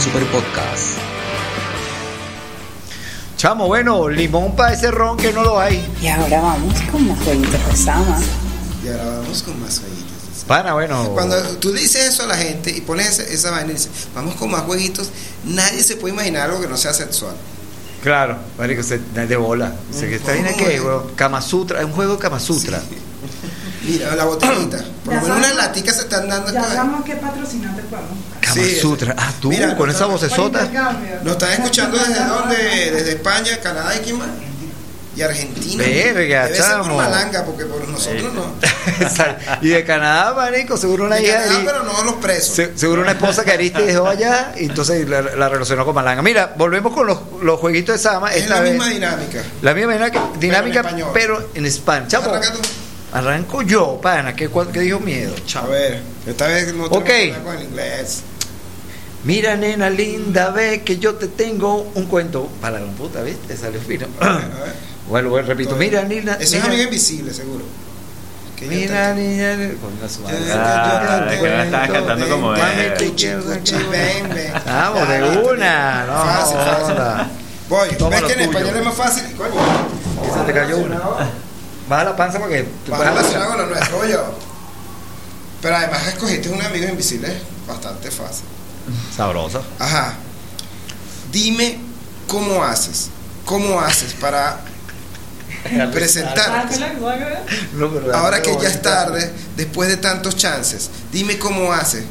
Super Podcast. Chamo, bueno, limón para ese ron que no lo hay. Y ahora vamos con más jueguitos de Sama. Y ahora vamos con más jueguitos. Pana, bueno. Cuando tú dices eso a la gente y pones esa, esa vaina y dices, vamos con más jueguitos, nadie se puede imaginar algo que no sea sexual. Claro, marico, se, de bola. O sea, que está bien aquí, weón. Kama Sutra, es un juego de Kama Sutra. Mira, la botellita. Por lo menos unas laticas se están dando. Ya sabemos qué patrocinante podemos buscar. Kama Sí, Sutra. Ah, tú, Mira, con esa vocesota. ¿Nos están escuchando desde dónde? Desde España, Canadá y quién más? Y Argentina. Verga, Debe ser por chamo. Malanga, porque por nosotros no. y de Canadá, marico, seguro una De hija. Canadá, y- pero no los presos. se- seguro una esposa que Aristi dejó allá y entonces la, la relacionó con Malanga. Mira, volvemos con los, los jueguitos de Sama. Es esta la vez- misma dinámica. La misma dinámica, dinámica español. pero en español. Chamo, arranco yo, pana, que, que dijo miedo. A Chamo. ver, esta vez no tenemos Ok. problema con el inglés. Mira, nena linda, ve que yo te tengo un cuento. Para la puta, ¿viste? Salió fino. Bueno, bueno, repito. Mira, nena. Ese es amigo invisible, seguro. Mira, niña. Coño, su madre. Ah, la estabas cantando como ven. Vamos, de una. No, Fácil, fácil. Voy. Toma ¿Ves que en español es más fácil? Coño. Se te cayó una. Baja la panza porque puedes relacionado con lo nuestro, yo. Pero además escogiste un amigo invisible, bastante fácil. Sabrosa. Ajá. Dime cómo haces. ¿Cómo haces para presentarte? No, pero- Ahora que ya es tarde, después de tantos chances, dime cómo haces.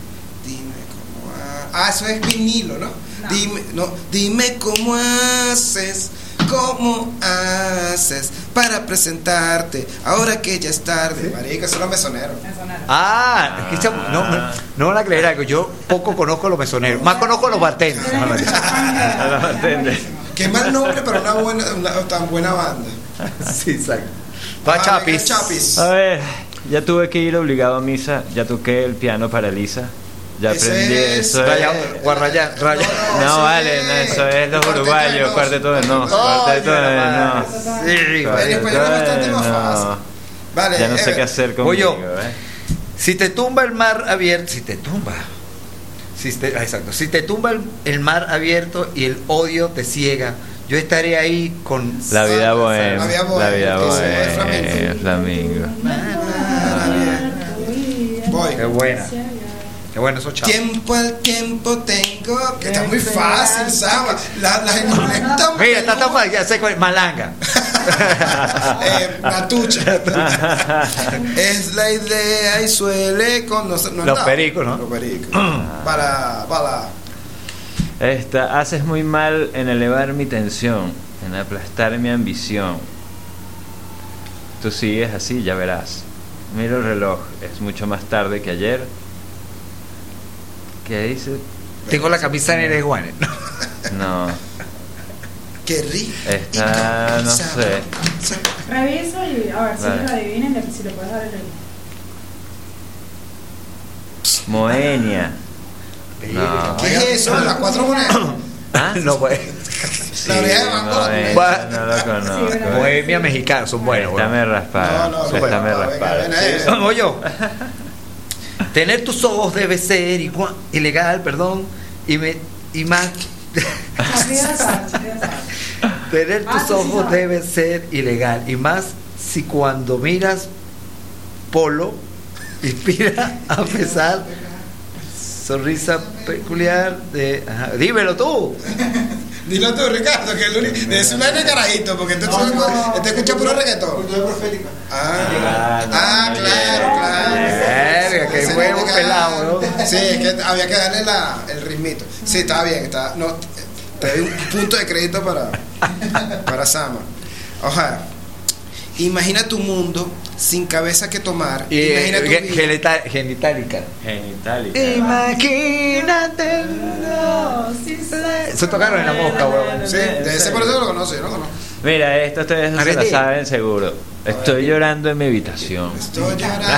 Dime cómo ha- Ah, eso es vinilo, ¿no? Dime, no, dime cómo haces. ¿Cómo haces para presentarte ahora que ya es tarde? Marica, eso es lo mesonero. Ah, es que chamo, no, no, no van a creer algo. Yo poco conozco a los mesoneros. Más conozco a los bartenders. Qué mal nombre para una buena, una tan buena banda. sí, exacto. Pa' Ah, Chapis. venga, Chapis. A ver, ya tuve que ir obligado a misa, ya toqué el piano para Lisa, ya aprendí es eso. Es- guarraya, raya. No, vale, no, eso es los uruguayos, cuarteto de no, cuarteto de no. Sí, En vale. español es bastante más No. fácil. Vale, Ya no sé Ever. qué hacer conmigo. ¿eh? Si te tumba el mar abierto, si te tumba. Si te, ah, exacto. Si te tumba el, el mar abierto y el odio te ciega, yo estaré ahí con La vida La bohemia, vida bohemia, la vida bohemia, flamingo. Voy. Qué buena. Qué bueno esos chavos. Tiempo al tiempo tengo. Que está muy fácil, Sama. La, la en inglés está Mira, está tan fácil, ya sé cuál es, Malanga. eh, Natucha. es la idea y suele con no, no Los andaba. pericos, ¿no? Los pericos. para, para. Esta, haces muy mal en elevar mi tensión, en aplastar mi ambición. Tú sigues así, ya verás. Miro el reloj, es mucho más tarde que ayer. ¿Qué dice? Tengo la camisa de Juanes. No, Qué rico. está, no sé. Revisa y a ver si Vale. lo adivinen, de- si le puedes dar el Moenia. No. ¿Qué es eso? ¿Las cuatro monedas? ¿Ah? no, pues. La oreja de Van no lo conozco. Bohemia mexicana, son buenos. Esta me rasparon. No, no, bueno, me venga, rasparon. Tener tus ojos debe ser igual, ilegal, perdón, y, me, y más. Tener Ah, tus sí, ojos debe ser ilegal, y más si cuando miras polo inspira a pesar sonrisa peculiar de. ajá, dímelo tú. Dilo tú, Ricardo, que el único. Es una de carajito, porque este, este escucha puro reggaetón. Ah, ah, claro, claro. Verga, qué Ese huevo no- pelado, Sí, es que había que darle la, el ritmito. Sí, estaba bien, está, no, te doy un punto de crédito para, para Sama. Ojalá. Imagina tu mundo sin cabeza que tomar. Y, Imagina tu eh, vida. genita- genitálica. Genitalica. Imagínate. Se tocaron en la mosca, huevón. Sí, de ese por eso lo conoce, yo no conozco. Mira, esto ustedes no se Arrendí. saben seguro. Estoy llorando en mi habitación. Estoy llorando.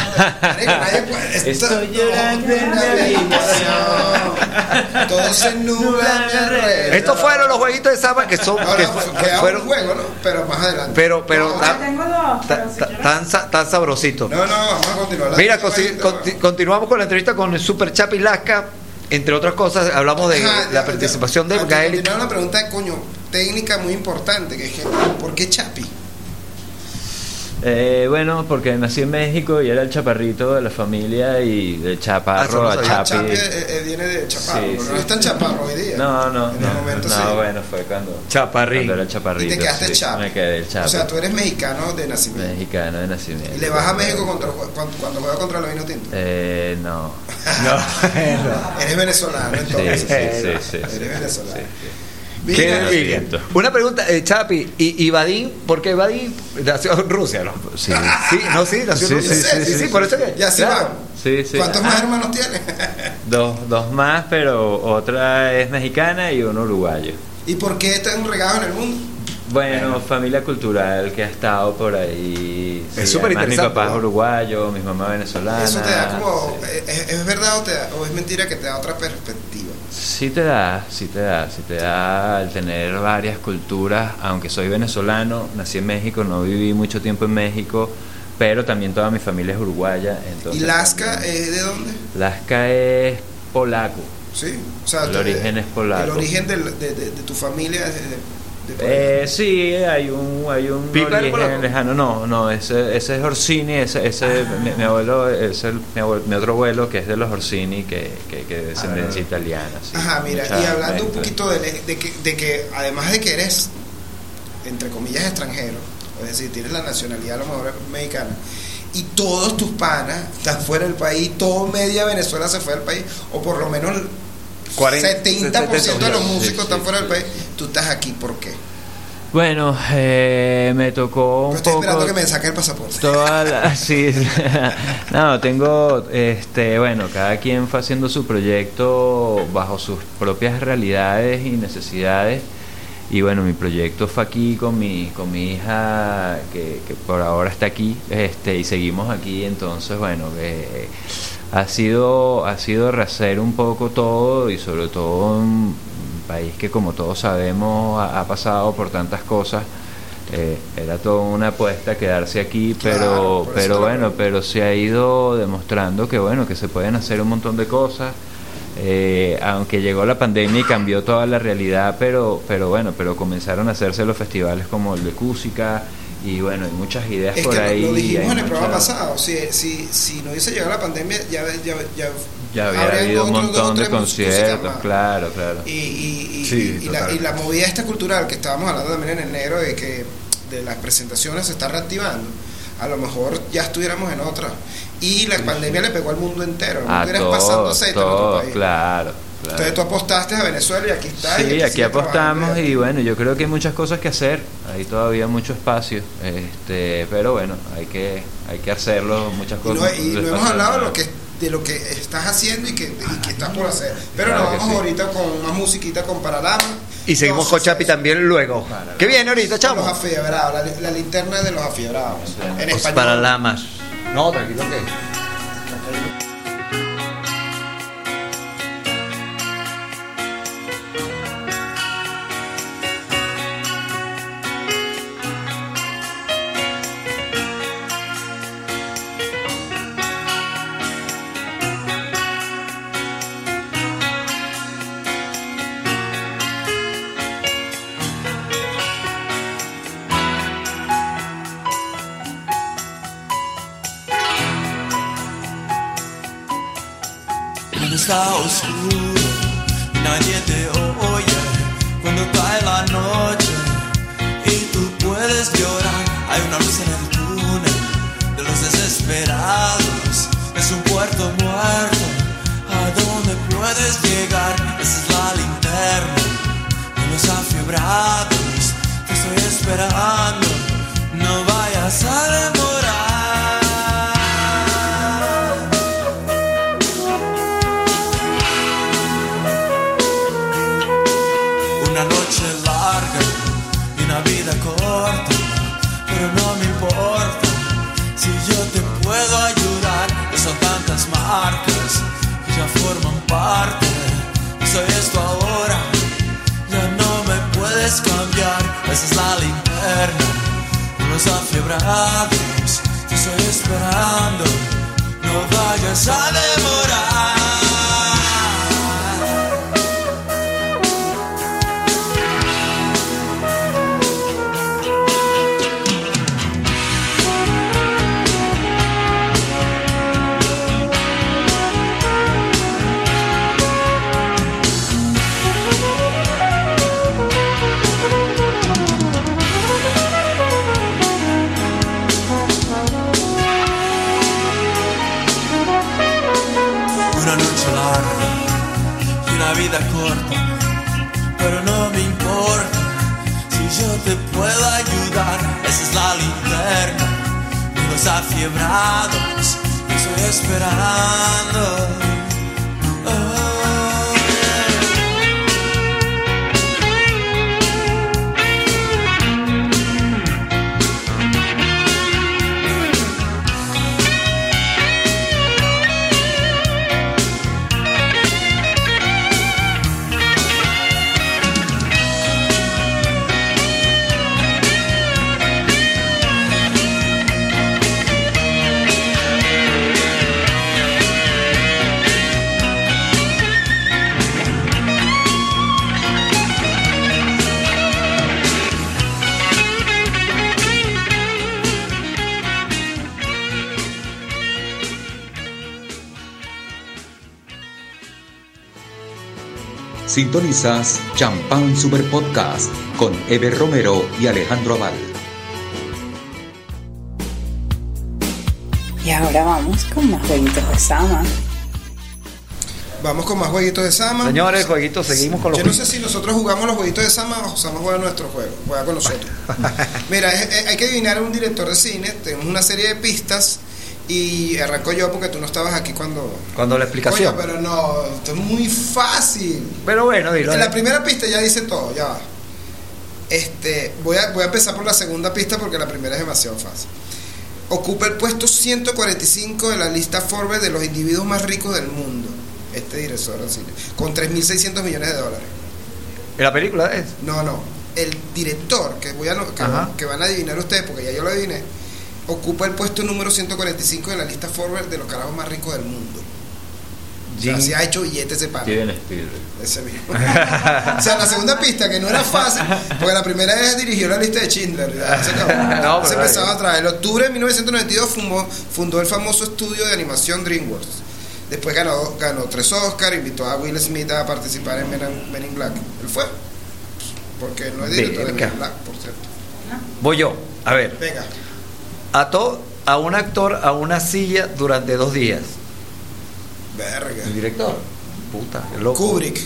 Marico, nadie puede- Estoy llorando en mi habitación. Todo se nubla alrededor. Estos fueron los jueguitos de Sama que son. No, que no, fueron un juego, ¿no? Pero más adelante. pero, pero No, tan, Tengo dos, pero si tan, quieres- tan, sa- tan sabrositos. No, no, vamos a continuar. Mira, conti- continuamos con la entrevista con el Super Chapi Lasca. Entre otras cosas, hablamos de Ajá, la ya, participación ya. de Gael. una pregunta, coño, técnica muy importante, que es que, ¿por qué Chapi? Eh, bueno, porque nací en México y era el chaparrito de la familia y de chaparro Ah, a no Ah, chapi. Chapi eh, eh, viene de Chaparro, Sí, pero sí. no es tan Chaparro hoy día. No, no, En no. el momento no, sí. bueno, fue cuando, Chaparrín. cuando era chaparrito. Y te quedaste sí, Chapi. Me quedé el chapi. O sea, tú eres mexicano de nacimiento. Mexicano de nacimiento. ¿Y le vas a México contra, cuando, cuando juega contra los vino tinto? Eh, no. Eres venezolano, Sí, entonces. sí, sí, sí, Eres sí. venezolano. Qué. Una pregunta, eh, Chapi, ¿y, y Vadim? ¿Por qué Vadim nació en Rusia? ¿no? Sí. Sí, no, sí, nació Sí, en Rusia. sí, Sí, sí, sí, sí, por eso que. Ya se claro. van. Sí, sí. ¿Cuántos Ah, más hermanos tienes? Dos, dos más, pero otra es mexicana y uno uruguayo. ¿Y por qué están regados en el mundo? Bueno, familia cultural que ha estado por ahí. Es Sí, súper Mi interesante, papá es ¿no? uruguayo, mi mamá venezolana. Eso te da como. sí. ¿Es, es verdad o, te da- o es mentira que te da otra perspectiva? Sí te da, sí te da, sí te da al tener varias culturas, aunque soy venezolano, nací en México, no viví mucho tiempo en México, pero también toda mi familia es uruguaya. ¿Y Entonces Lasca también- es de dónde? Lasca es polaco. Sí. O sea, El origen es polaco. El origen de, de- de tu familia es de. Eh, sí, hay un, hay un origen lejano. No, no, ese, ese es Orsini, ese, ese mi, mi abuelo, es el, mi, abuelo- mi otro abuelo que es de los Orsini, que, que, que de descendencia italiana. sí. Ajá, mira, y hablando un poquito de, de que, de que además de que eres, entre comillas, extranjero, es decir, tienes la nacionalidad a lo mejor mexicana, y todos tus panas están fuera del país, todo media Venezuela se fue del país, o por lo menos 40, 70% de los músicos sí, están fuera del país, tú estás aquí, ¿por qué? Bueno, eh, me tocó un estoy esperando que me saque el pasaporte. toda la, sí, no, tengo, este, bueno, cada quien fue haciendo su proyecto bajo sus propias realidades y necesidades. Y bueno, mi proyecto fue aquí con mi, con mi hija, que, que por ahora está aquí, este, y seguimos aquí. Entonces, bueno, eh, ha sido, ha sido rehacer un poco todo y sobre todo un país que, como todos sabemos, ha, ha pasado por tantas cosas. Eh, era toda una apuesta quedarse aquí, pero, pero bueno, pero se ha ido demostrando que bueno, que se pueden hacer un montón de cosas. Eh, aunque llegó la pandemia y cambió toda la realidad, pero, pero bueno, pero comenzaron a hacerse los festivales como el de Cúsica y bueno, hay muchas ideas Es por que ahí. lo dijimos en el programa muchas- pasado, si, si, si no hubiese llegado la pandemia, ya, ya, ya, Ya había habrían habido un montón de conciertos, claro, claro. Y, y, y, Sí, y la, y la movida esta cultural que estábamos hablando también en enero de que de las presentaciones se está reactivando, a lo mejor ya estuviéramos en otra. Y la pandemia le pegó al mundo entero, no estuvieras pasando aceite en otro país. claro. Entonces tú apostaste a Venezuela y aquí está. y Sí, aquí sigues apostamos y bueno, yo creo que hay muchas cosas que hacer, hay todavía mucho espacio, este, pero bueno, hay que hay que hacerlo, muchas Y no, cosas. y no hemos hablado de lo que de lo que estás haciendo y que, y que estás por hacer. Pero Claro nos vamos sí. ahorita con más musiquita con Paralama. Y seguimos con Chapi también luego. ¿Qué viene ahorita, Los chamo? afiebrados, la, la linterna de los afiebrados. En español. Para lamas. No, tranquilo que. Está oscuro nadie te oye, cuando cae la noche y tú puedes llorar, hay una luz en el túnel de los desesperados, es un puerto muerto, a donde puedes llegar, esa es la linterna de los afiebrados, te estoy esperando, no vayas a los afiebrados. Te estoy esperando, no vayas a demorar. Sintonizas Champán Super Podcast con Eber Romero y Alejandro Aval. Y ahora vamos con más jueguitos de Sama. Vamos con más jueguitos de Sama. Señores, jueguitos, seguimos con los Yo no sé si nosotros jugamos los jueguitos de Sama o Sama juega nuestro juego, juega con nosotros. Mira, es- es- hay que adivinar a un director de cine, tenemos una serie de pistas y arranco yo porque tú no estabas aquí cuando... Cuando la explicación. Oye, pero no, esto es muy fácil. Pero bueno, dilo. En la primera pista ya dice todo, ya va. Este, voy a, voy a empezar por la segunda pista porque la primera es demasiado fácil. Ocupa el puesto 145 de la lista Forbes de los individuos más ricos del mundo. Este director cine, con 3.600 millones de dólares. ¿En la película es? No, no. El director, que, voy a, que, que van a adivinar ustedes, porque ya yo lo adiviné, ocupa el puesto número 145 de la lista Forbes de los carajos más ricos del mundo. O sea, Jim- se ha hecho billetes ese pan. Steven Spielberg. Ese mismo. o sea, la segunda pista, que no era fácil, porque la primera vez dirigió la lista de Schindler. se. No, se empezaba a traer. En octubre de 1992 fundó, fundó el famoso estudio de animación DreamWorks. Después ganó, ganó tres Oscars, invitó a Will Smith a participar en Men, Men in Black. Él fue. Porque no es director de Men in Black, por cierto. Voy yo. A ver. Venga. Ató a un actor a una silla durante dos días. Verga. El director. puta, qué loco. Kubrick.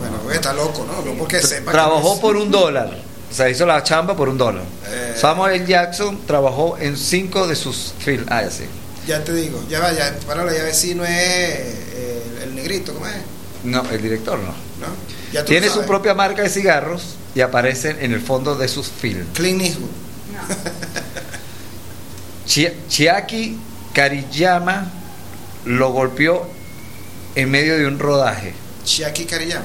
Bueno, está loco, ¿no? No porque sepa. Trabajó es- por un dólar. O sea, hizo la chamba por un dólar. Eh. Samuel L. Jackson trabajó en cinco de sus films. Ah, ya sí. Ya te digo, ya va, ya, para ver si no es eh, el negrito, ¿cómo es? No, el director no. ¿No? Ya tú Tiene su propia marca de cigarros y aparecen en el fondo de sus films. Clint Eastwood. Chi- Chiaki Kariyama lo golpeó en medio de un rodaje. Chiaki Kariyama.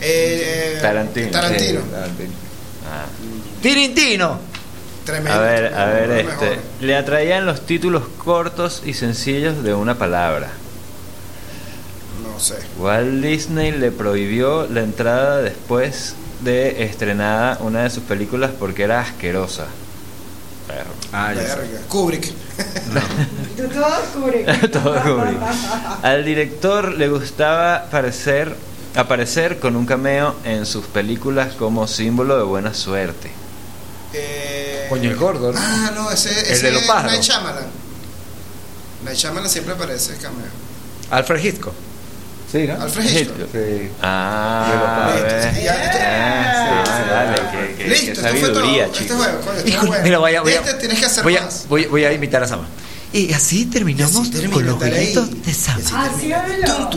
Eh, eh, Tarantino. Tarantino. Sí, Tarantino. Ah. Tirintino. Tremendo. A ver, a ver, este. mejor. Le atraían los títulos cortos y sencillos de una palabra. No sé. Walt Disney le prohibió la entrada después de estrenada una de sus películas porque era asquerosa. Perro. Ah, ya. Kubrick. Tú todo Kubrick. Todo Kubrick. Al director le gustaba parecer, aparecer con un cameo en sus películas como símbolo de buena suerte. Eh, Coño, el gordo, ¿no? Ah, no, ese, El ese de los es pájaros. Night Shyamalan. Night Shyamalan siempre aparece cameo. Alfred Hitchcock. Sí, ¿no? Alfred Hitchcock. Sí. Ah, sí, ya, este- Ah, sí, dale, que, que- Listo, que esto fue todo. sabiduría, Este bueno. mira, voy a, voy a- Este tienes que hacer voy a- más. voy, voy a imitar a Sama. Y así terminamos Y así termina, con los jueguitos de Sama. Así hablo.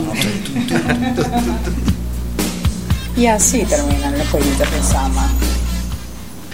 Y así terminan los jueguitos de Sama.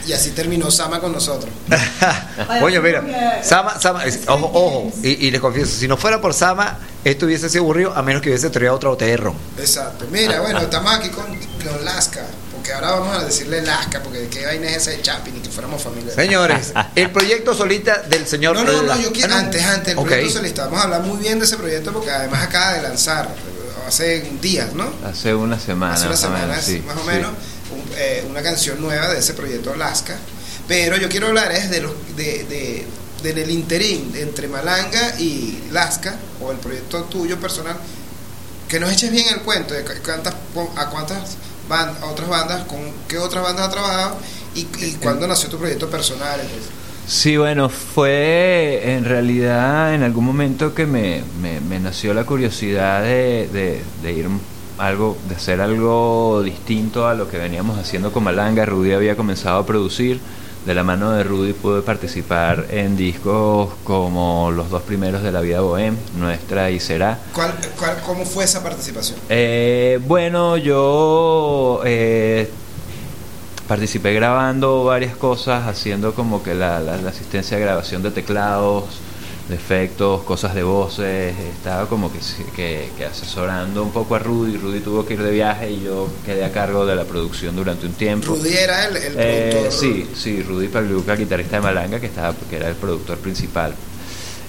Y así terminó Sama con nosotros. Coño, mira, Sama, Sama, ojo, ojo, y, y les confieso, si no fuera por Sama, esto hubiese sido aburrido a menos que hubiese traído otra botella de ron. Exacto. Mira, bueno, estamos aquí con, con Lasca. Porque ahora vamos a decirle Lasca, porque qué vaina es esa de Chapi, ni que fuéramos familia. Señores, el proyecto solita del señor. No, no, no, yo quiero, Ah, antes, antes, el proyecto solista. Vamos a hablar muy bien de ese proyecto porque además acaba de lanzar, eh, hace días, ¿no? Hace una semana. hace una más o semana, menos, sí, más o menos, eh, una canción nueva de ese proyecto Alaska. Pero yo quiero hablar es de los de, de, de- del interín entre Malanga y Lasca, o el proyecto tuyo personal, que nos eches bien el cuento de cu- cuántas, a cuántas ban- a otras bandas, con qué otras bandas has trabajado y, y cuándo nació tu proyecto personal. entonces. Sí, bueno, fue en realidad en algún momento que me, me, me nació la curiosidad de, de, de ir algo, de hacer algo distinto a lo que veníamos haciendo con Malanga. Rudy había comenzado a producir. De la mano de Rudy pude participar en discos como los dos primeros de La Vida Bohem, Nuestra y Será. ¿Cuál, cuál, ¿Cómo fue esa participación? Eh, bueno, yo eh, participé grabando varias cosas, haciendo como que la, la- la asistencia de grabación de teclados, de efectos, cosas de voces. Estaba como que, que, que asesorando un poco a Rudy. Rudy tuvo que ir de viaje y yo quedé a cargo de la producción durante un tiempo. Rudy era el, el Eh, productor. sí, sí, Rudy Pagliuca, guitarrista de Malanga, que estaba, que era el productor principal.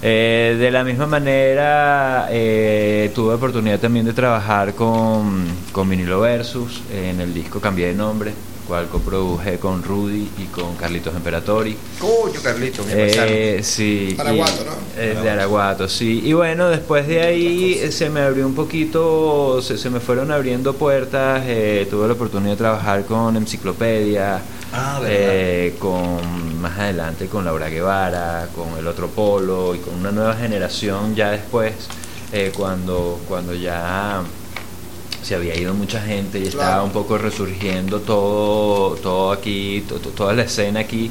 Eh, de la misma manera, eh, tuve oportunidad también de trabajar con, con Vinilo Versus en el disco Cambié de Nombre, cual coproduje con Rudy y con Carlitos Imperatori. Coño, Carlito, mi Eh, sí. Araguato, ¿no? de Araguato, sí. Y bueno, después de ahí se me abrió un poquito, se, se me fueron abriendo puertas. eh, tuve la oportunidad de trabajar con Enciclopedia, Ah, eh, con más adelante con Laura Guevara, con el otro Polo y con una nueva generación ya después, eh, cuando, cuando ya se había ido mucha gente y estaba Claro. un poco resurgiendo todo, todo aquí, to- to- toda la escena aquí.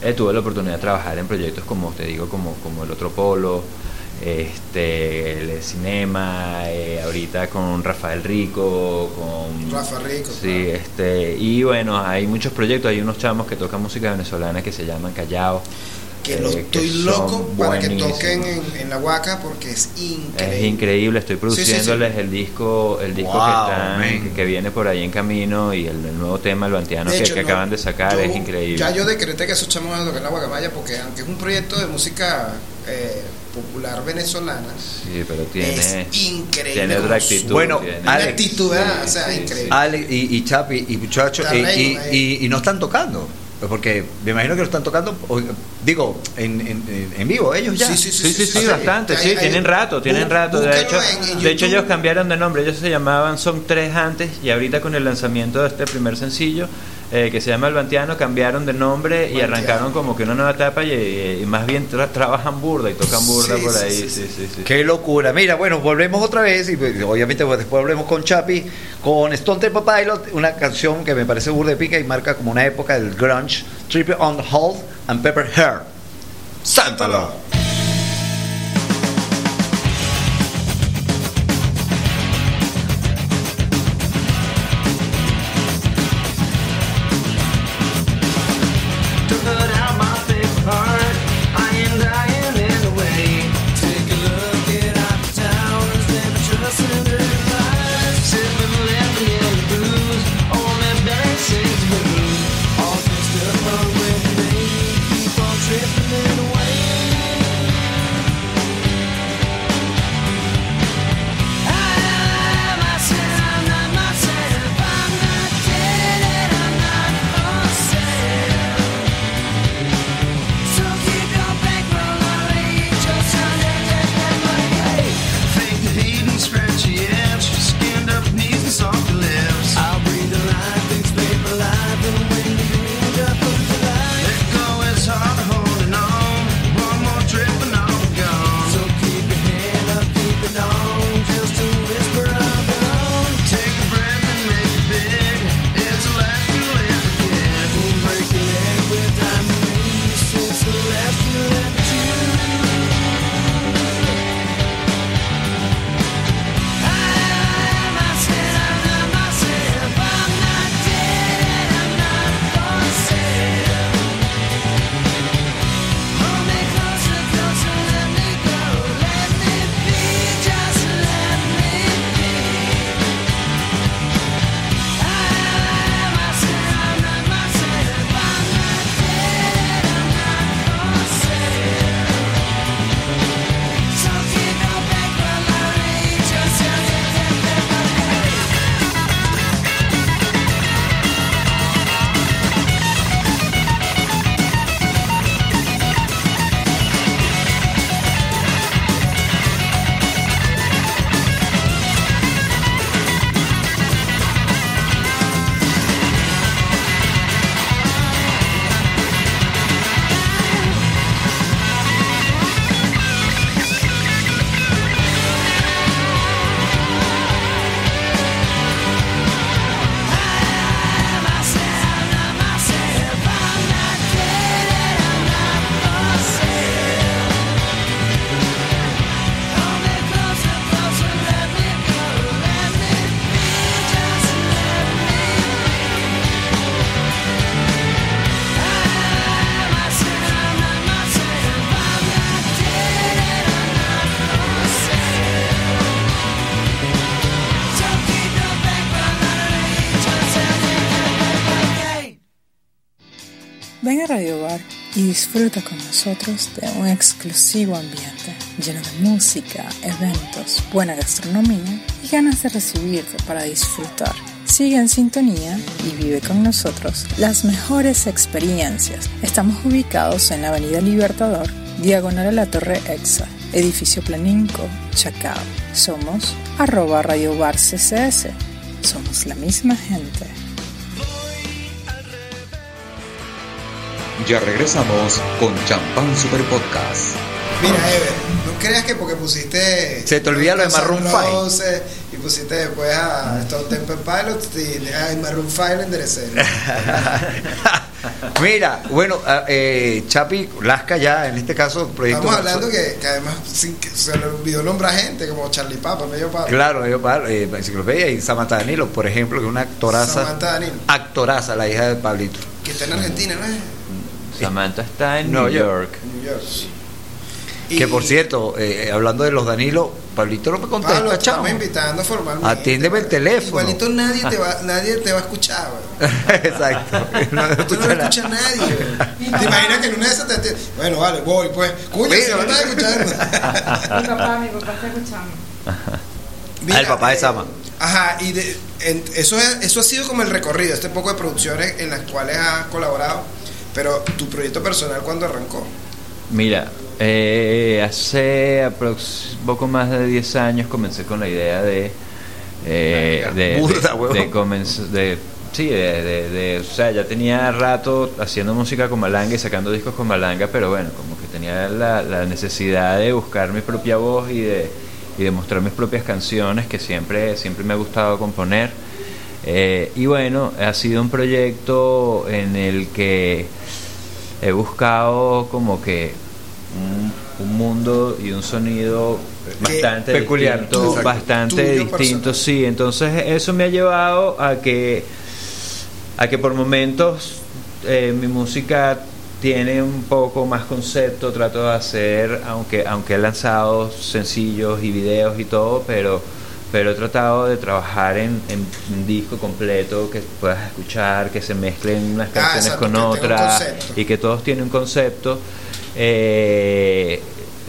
Eh, tuve la oportunidad de trabajar en proyectos como te digo, como, como el otro polo, este, el cinema, eh, ahorita con Rafael Rico, con Rafa Rico. Sí, este, y bueno, hay muchos proyectos, hay unos chamos que tocan música venezolana que se llaman Callao. Que eh, lo que estoy son loco para que toquen en, en la Huaca porque es increíble. Es increíble, estoy Sí, sí, sí. produciéndoles el disco, el disco Wow, que, están- que, que viene por ahí en camino y el, el nuevo tema, el Bantiano, que, hecho, que no, acaban de sacar, yo- es increíble. Ya yo decreté que esos chamos van a tocar en la Guacamaya porque aunque es un proyecto de música eh, popular venezolana, Sí, pero tiene, es increíble. tiene otra actitud. Bueno, tiene- Una Alex. actitud, o sea, Sí, sí, increíble. Ale y, y Chapi y muchachos, y, y- y no están tocando. Porque me imagino que lo están tocando, o- digo, en, en, en vivo, ellos ya. Sí, sí, Sí, sí, sí, sí, bastante, sí, tienen rato, tienen rato. De hecho, en- en de hecho ellos cambiaron de nombre, ellos se llamaban Son Tres antes y ahorita con el lanzamiento de este primer sencillo eh, que se llama El Bantiano cambiaron de nombre y arrancaron como que una nueva etapa y, y más bien tra- trabajan burda y tocan burda Sí, por ahí. sí, Sí, sí, sí. Qué locura. Mira, bueno, volvemos otra vez y pues, obviamente pues, después volvemos con Chapi, con Stone Temple Pilot, una canción que me parece burda de pica y marca como una época del grunge, Triple on Hold and Pepper Hair. ¡Sántalo! Disfruta con nosotros de un exclusivo ambiente lleno de música, eventos, buena gastronomía y ganas de recibirte para disfrutar. Sigue en sintonía y vive con nosotros las mejores experiencias. Estamos ubicados en la Avenida Libertador, diagonal a la Torre Exa, edificio Planinco, Chacao. Somos arroba Radio Bar CCS. Somos la misma gente. Ya regresamos con Champán Super Podcast. Mira, Ever, no creas que porque pusiste. Se te olvida lo de Maroon Guns N' five. Y pusiste después a Stone Temple Pilots y a Maroon 5 lo enderecé. Mira, bueno, eh, Chapi, Lasca ya, en este caso, proyecto. Estamos hablando que, que además sin que se le olvidó nombrar gente como Charlie Papa, medio palo. Claro, yo Pablo, eh, enciclopedia y Samantha Danilo, por ejemplo, que es una actoraza. Samantha Danilo. Actoraza, la hija de Pablito. Que está en Argentina, ¿no es? Samantha está en Nueva New York. York. New York. Que por cierto, eh, hablando de los Danilo, Pablito no me contesta, Pablo, chavo. estamos invitando formalmente. Atiéndeme el teléfono. Igualito nadie te va, nadie te va a escuchar. Exacto. No Tú no lo escucha nadie, güey. ¿Te imaginas que en una de esas te atiende? Bueno, vale, voy, pues. Cuña, si no estás escuchando. Mi papá, mi papá está escuchando. Ah, el papá de Sama. Ajá, y de- en- eso, es- eso ha sido como el recorrido, este poco de producciones en las cuales has colaborado. Pero tu proyecto personal, ¿cuándo arrancó? Mira, eh, hace poco más de 10 años comencé con la idea de eh, de, Burda, de- de comenz- de sí, de, de- de- o sea, ya tenía rato haciendo música con Malanga y sacando discos con Malanga, pero bueno, como que tenía la, la necesidad de buscar mi propia voz y de, y de mostrar mis propias canciones, que siempre, siempre me ha gustado componer. Eh, y bueno, ha sido un proyecto en el que he buscado como que un, un mundo y un sonido bastante peculiar. distinto, Exacto. bastante distinto, sí. Entonces eso me ha llevado a que a que por momentos eh, mi música tiene un poco más concepto, trato de hacer, aunque aunque he lanzado sencillos y videos y todo, pero pero he tratado de trabajar en, en un disco completo que puedas escuchar, que se mezclen unas canciones exacto, con otras y que todos tienen un concepto. Eh,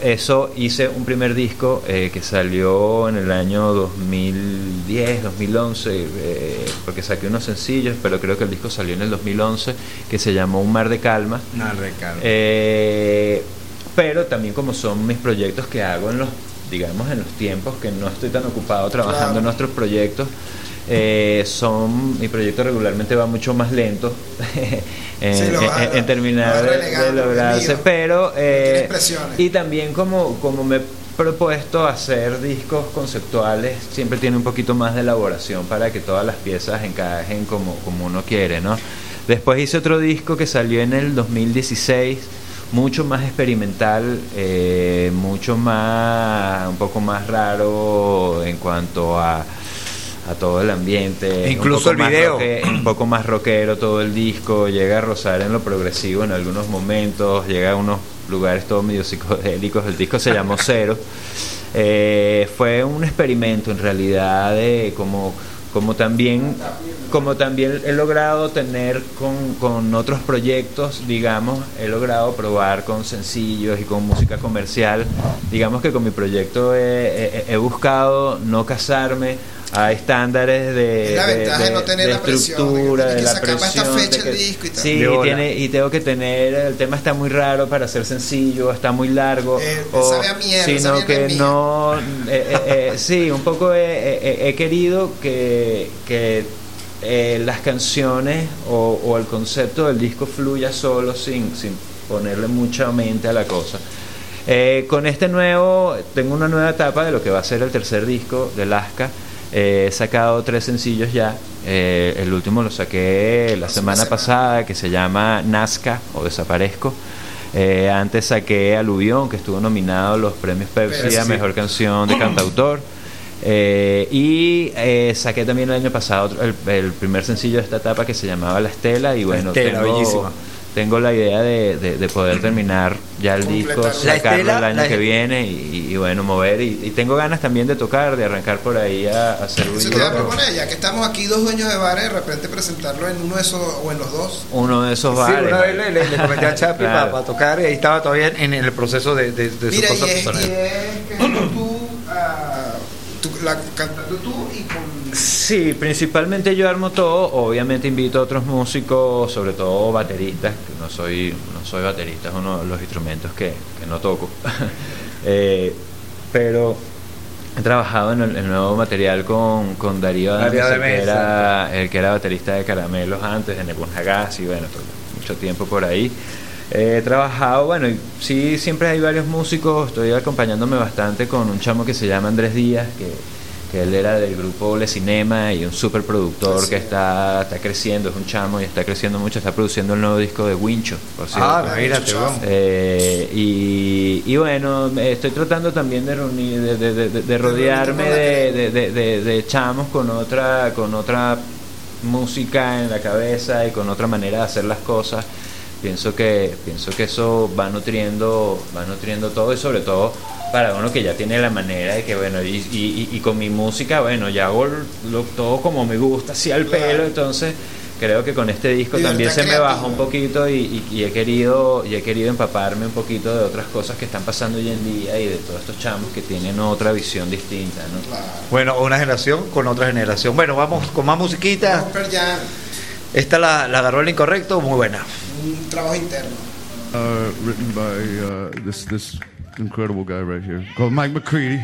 eso hice un primer disco eh, que salió en el año 2010, 2011, eh, porque saqué unos sencillos, pero creo que el disco salió en el 2011, que se llamó Un Mar de Calma. Mar de calma. Eh, pero también como son mis proyectos que hago en los, digamos, en los tiempos que no estoy tan ocupado trabajando Claro. en nuestros proyectos, eh, son mi proyecto regularmente va mucho más lento en, Sí, vas- en- en terminar de- lograrse, pero eh, y también como, como me he propuesto hacer discos conceptuales, siempre tiene un poquito más de elaboración para que todas las piezas encajen como, como uno quiere, ¿no? Después hice otro disco que salió en el 2016, mucho más experimental, eh, mucho más, un poco más raro en cuanto a, a todo el ambiente. Incluso el video. roque- un poco más rockero todo el disco, llega a rozar en lo progresivo en algunos momentos, llega a unos lugares todo medio psicodélicos, el disco se llamó Cero. Eh, fue un experimento en realidad de como, como también como también he logrado tener con, con otros proyectos, digamos, he logrado probar con sencillos y con música comercial. Digamos que con mi proyecto he, he- he buscado no casarme a estándares de, la de- ventaja de no tener de la que estructura, de que la presión. de fecha el que- disco y tal. Sí, De y, tiene, y tengo que tener, el tema está muy raro para ser sencillo, está muy largo. Eh, o- sabe a mierda, sino sabe a que mierda. no, eh, eh, eh, sí, un poco he, he- he querido que, que eh, las canciones o, o el concepto del disco fluya solo sin, sin ponerle mucha mente a la cosa. Eh, con este nuevo, tengo una nueva etapa de lo que va a ser el tercer disco de Lasca. Eh, he sacado tres sencillos ya. Eh, el último lo saqué la semana pasada, que se llama Nazca o Desaparezco. Eh, antes saqué Aluvión, que estuvo nominado a los premios Pepsi a Mejor Canción de Cantautor. Eh, y eh, saqué también el año pasado otro- el, el primer sencillo de esta etapa que se llamaba La Estela. Y bueno, Estela, tengo. Tengo la idea de, de- de poder terminar ya el disco, sacarlo Estela, el año la- que viene y, y bueno, mover. Y, y tengo ganas también de tocar, de arrancar por ahí a, a hacer Eso ruido. te iba a proponer, ya que estamos aquí dos dueños de bares, de repente presentarlo en uno de esos o en los dos. Uno de esos Sí, bares. una vez le, le- le comenté a Chapi Claro. para, tocar y ahí estaba todavía en, el proceso de, de, de Mira, su y cosa es, y personal. es que tú, ah, tú- la, cantando tú y con... Sí, principalmente yo armo todo, obviamente invito a otros músicos, sobre todo bateristas, que no soy, no soy baterista, es uno de los instrumentos que, que no toco. Eh, pero he trabajado en el, el nuevo material con, con Darío Darío Adames, que era, el que era baterista de Caramelos antes, de Nebun y bueno, todo- mucho tiempo por ahí. Eh, He trabajado, bueno, y sí, siempre hay varios músicos, estoy acompañándome bastante con un chamo que se llama Andrés Díaz, que, que él era del grupo Le Cinema y un super productor que está, está creciendo, es un chamo y está creciendo mucho, está produciendo el nuevo disco de Wincho, por cierto. Ah, mírate, vamos. Eh, y, y bueno, estoy tratando también de reunir, de, de- de- de rodearme de, de- de- de- de chamos con otra, con otra música en la cabeza y con otra manera de hacer las cosas. Pienso que, pienso que eso va nutriendo, va nutriendo todo y sobre todo para uno que ya tiene la manera de que bueno, y, y- con mi música, bueno, ya hago lo- todo como me gusta, así al pelo, entonces creo que con este disco Libertad también se me baja un poquito y, y- y he querido y he querido empaparme un poquito de otras cosas que están pasando hoy en día y de todos estos chamos que tienen otra visión distinta, ¿no? Bueno, una generación con otra generación. Bueno, vamos con más musiquita. Pero ya Esta la, la agarró el incorrecto, muy buena. Un trabajo interno. uh, written by uh, this this incredible guy right here called Mike McCready.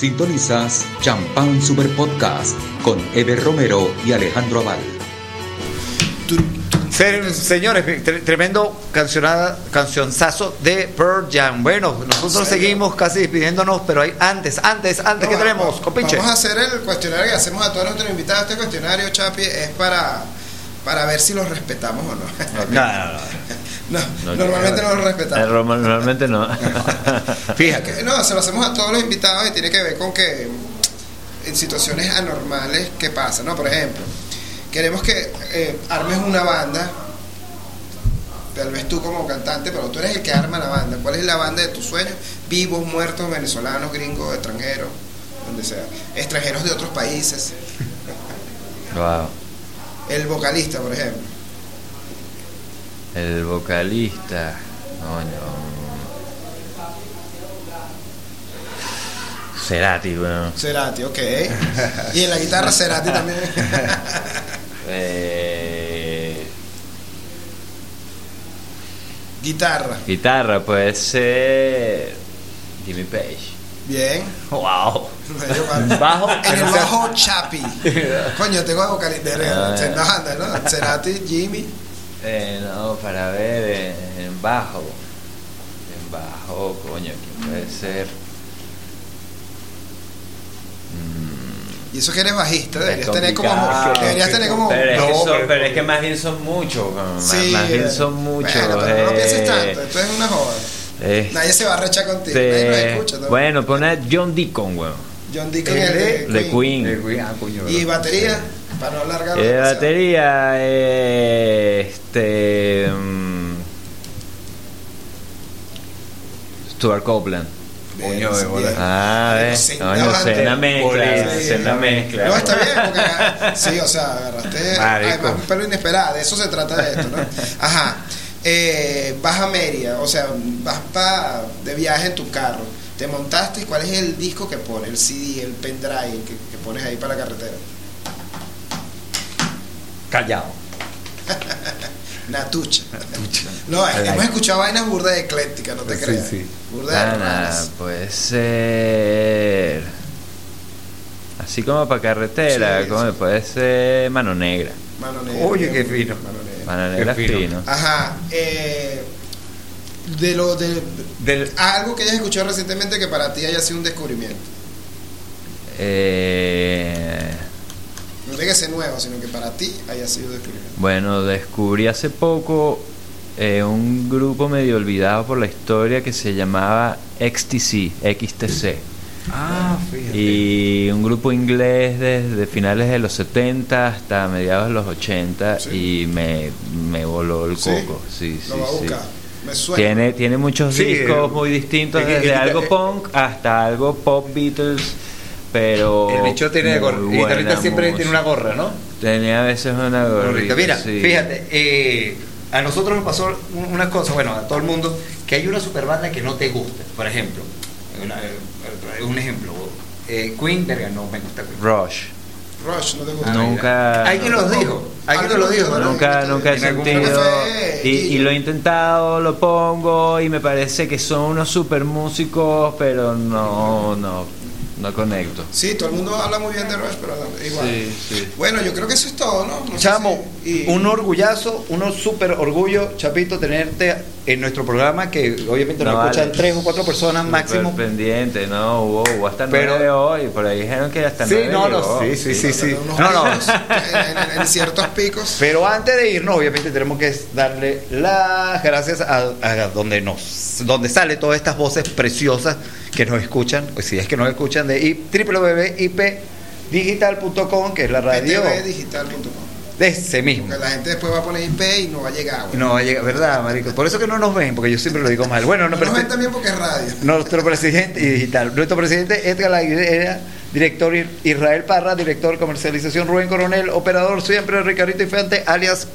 Sintonizas Champán Super Podcast con Eber Romero y Alejandro Aval. Se- Señores, tre- tremendo cancionada, cancionzazo de Pearl Jam. Bueno, nosotros seguimos casi despidiéndonos, pero hay antes, antes, antes, ¿qué No, tenemos? vamos- Compinche. Vamos a hacer el cuestionario que hacemos a todos nuestros invitados. Este cuestionario, Chapi, es para, para ver si los respetamos o no. No, no, no. No, No, normalmente no los respetamos. Eh, Normalmente no. Fíjate. Que- No, se lo hacemos a todos los invitados y tiene que ver con que en situaciones anormales que pasan, ¿no? Por ejemplo, queremos que eh, armes una banda, tal vez tú como cantante, pero tú eres el que arma la banda. ¿Cuál es la banda de tus sueños? Vivos, muertos, venezolanos, gringos, extranjeros, donde sea. Extranjeros de otros países. Wow. El vocalista, por ejemplo. El vocalista. Coño. Cerati, bueno. Cerati, ok. Y en la guitarra Cerati también. Eh. Guitarra. Guitarra, pues eh... Jimmy Page. Bien. Wow. Bajo. En el bajo Chapi. Coño, tengo vocalista. Ah, en ¿no? Cerati, Jimmy. Eh, no, para ver, eh, en bajo. En bajo, coño, ¿quién puede ser? Y eso que eres bajista, deberías tener como. Deberías tener como. Pero, es, que No, son- pero- pero es que más bien son muchos. más, Sí, más bien eh, son muchos. Bueno, pero no lo pienses eh, tanto, esto es una joda. este, Nadie se va a rechar contigo, nadie nos escucha. ¿no? Bueno, pone a John Deacon, weón. John Deacon El es de- de, De Queen. De Queen, ah, coño, Y batería, para no alargarlo. Eh, batería, eh, este. mm, Stuart Copeland. Coño, de bola. Ah, ves. No, sé una mezcla. Sé una mezcla. No, está bien, porque aga- sí, o sea, agarraste además un pelo inesperado, de eso se trata de esto, ¿no? Ajá. Eh, vas a Mérida, o sea, vas pa, de viaje en tu carro, te montaste y cuál es el disco que pones, el CD, el pendrive que, que pones ahí para la carretera. Callado. Natucha. No, hemos escuchado vainas burda eclécticas, no te Sí, creas. sí. Burda de puede ser. Así como para carretera, Sí, como sí. puede ser mano negra. Mano negra. Oye, qué fino. Mano negra. Mano negra fino. Ajá. Eh, de lo de Del, algo que hayas escuchado recientemente que para ti haya sido un descubrimiento. Eh, No tiene que ser nuevo, sino que para ti haya sido un descubrimiento. bueno, descubrí hace poco eh, un grupo medio olvidado por la historia que se llamaba XTC, XTC. ah, fíjate. Y un grupo inglés desde finales de los 70 hasta mediados de los 80 Sí. y me, me voló el coco. Sí, sí, Lo va a sí. Tiene, tiene muchos Sí, discos eh, muy distintos, eh, desde eh, algo eh, punk hasta algo pop Beatles, pero... El bicho tiene muy gorra. Y ahorita buena siempre tiene una gorra, ¿no? Tenía a veces una gorrita. Gorrita. Mira, sí. fíjate, eh, a nosotros nos pasó un- una cosa, bueno, a todo el mundo, que hay una super banda que no te gusta. Por ejemplo, una- eh, un ejemplo, eh, Queen, verga, no me gusta Queen. Rush. Rush, no te gusta. Nunca... Alguien nos dijo, alguien nos lo dijo, ¿no? Nunca, nunca he sentido y lo he intentado, lo pongo y me parece que son unos super músicos, pero no, no, no conecto. Sí, todo el mundo habla muy bien de Rush, pero igual. Sí, sí. Bueno, yo creo que eso es todo, ¿no? Chamo, si- y- un orgullazo, un súper orgullo, Chapito, tenerte en nuestro programa, que obviamente No, nos escuchan tres o cuatro personas Súper máximo. pendiente, no, hubo, hubo hasta Pero- nueve hoy, por ahí dijeron que hasta Sí, nueve no, no, llegó. sí, sí, sí, sí. No, no. en, ciertos picos. Pero antes de irnos, obviamente tenemos que darle las gracias a, a donde nos, donde sale todas estas voces preciosas que nos escuchan, o si es que nos escuchan de www.ipdigital.com, que es la radio ptvdigital.com. de ese mismo. Porque la gente después va a poner IP y no va a llegar. güey. No va a llegar, ¿verdad, marico? Por eso que no nos ven, porque yo siempre lo digo mal. Bueno, no, No nos ven también porque es radio. nuestro presidente y digital, nuestro presidente Edgar Aguilera, director Ir- Israel Parra, director comercialización Rubén Coronel, operador siempre Ricardo Infante, alias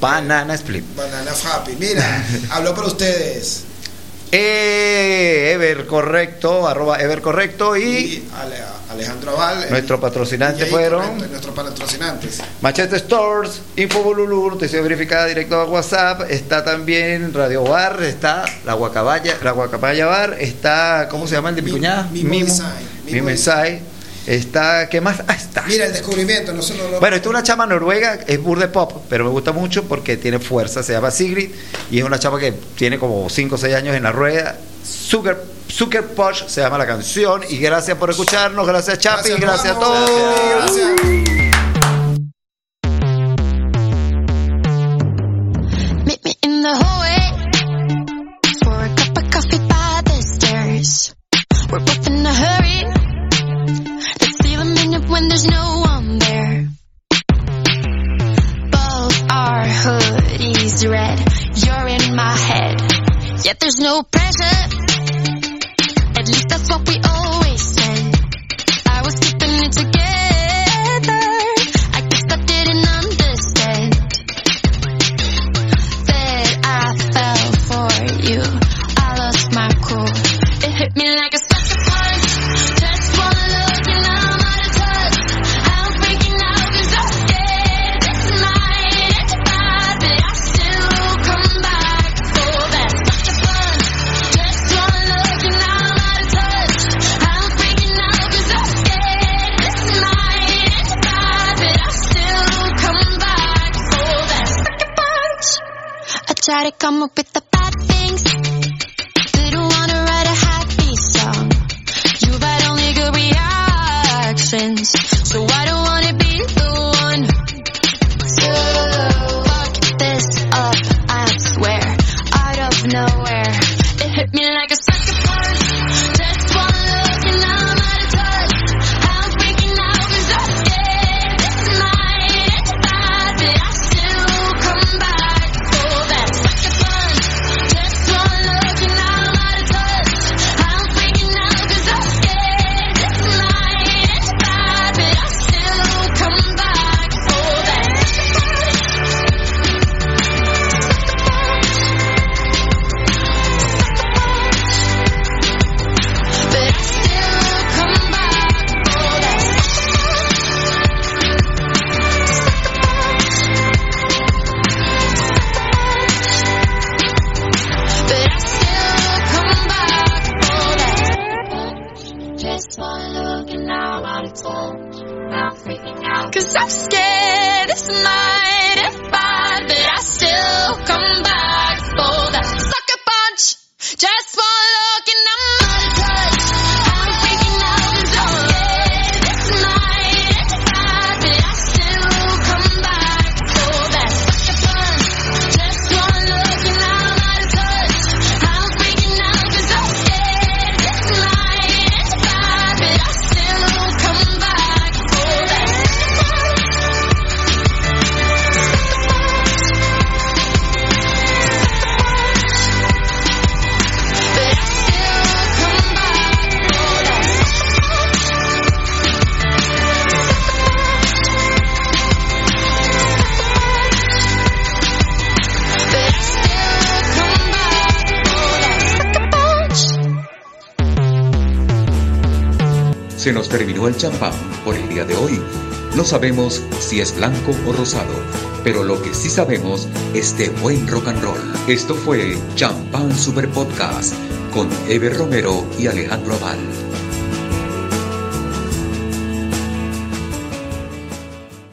Banana Split. Banana Happy. Mira, habló para ustedes. Eh, Ever correcto, arroba Ever correcto y Y Ale- Alejandro Aval. el nuestro patrocinante DJ, fueron nuestros patrocinantes. Machete Stores, Info Bululú, noticia verificada directo a WhatsApp, está también Radio Bar, está la Guacabaya, la Guacabaya Bar, está, ¿cómo se llama el de mi Mi- cuñada? Mimo Mimo Mimo Design. Está, ¿qué más? Ah, está. Mira, el descubrimiento. No, Bueno, esta es una chama noruega, es burde pop, pero me gusta mucho porque tiene fuerza, se llama Sigrid, y es una chama que tiene como 5 o 6 años en la rueda. Sugar, Sugar Push se llama la canción, y gracias por escucharnos, gracias Chapi, gracias, a Ramón. todos. Gracias. el champán por el día de hoy. No sabemos si es blanco o rosado, pero lo que sí sabemos es de buen rock and roll. Esto fue Champán Super Podcast con Ever Romero y Alejandro Aval.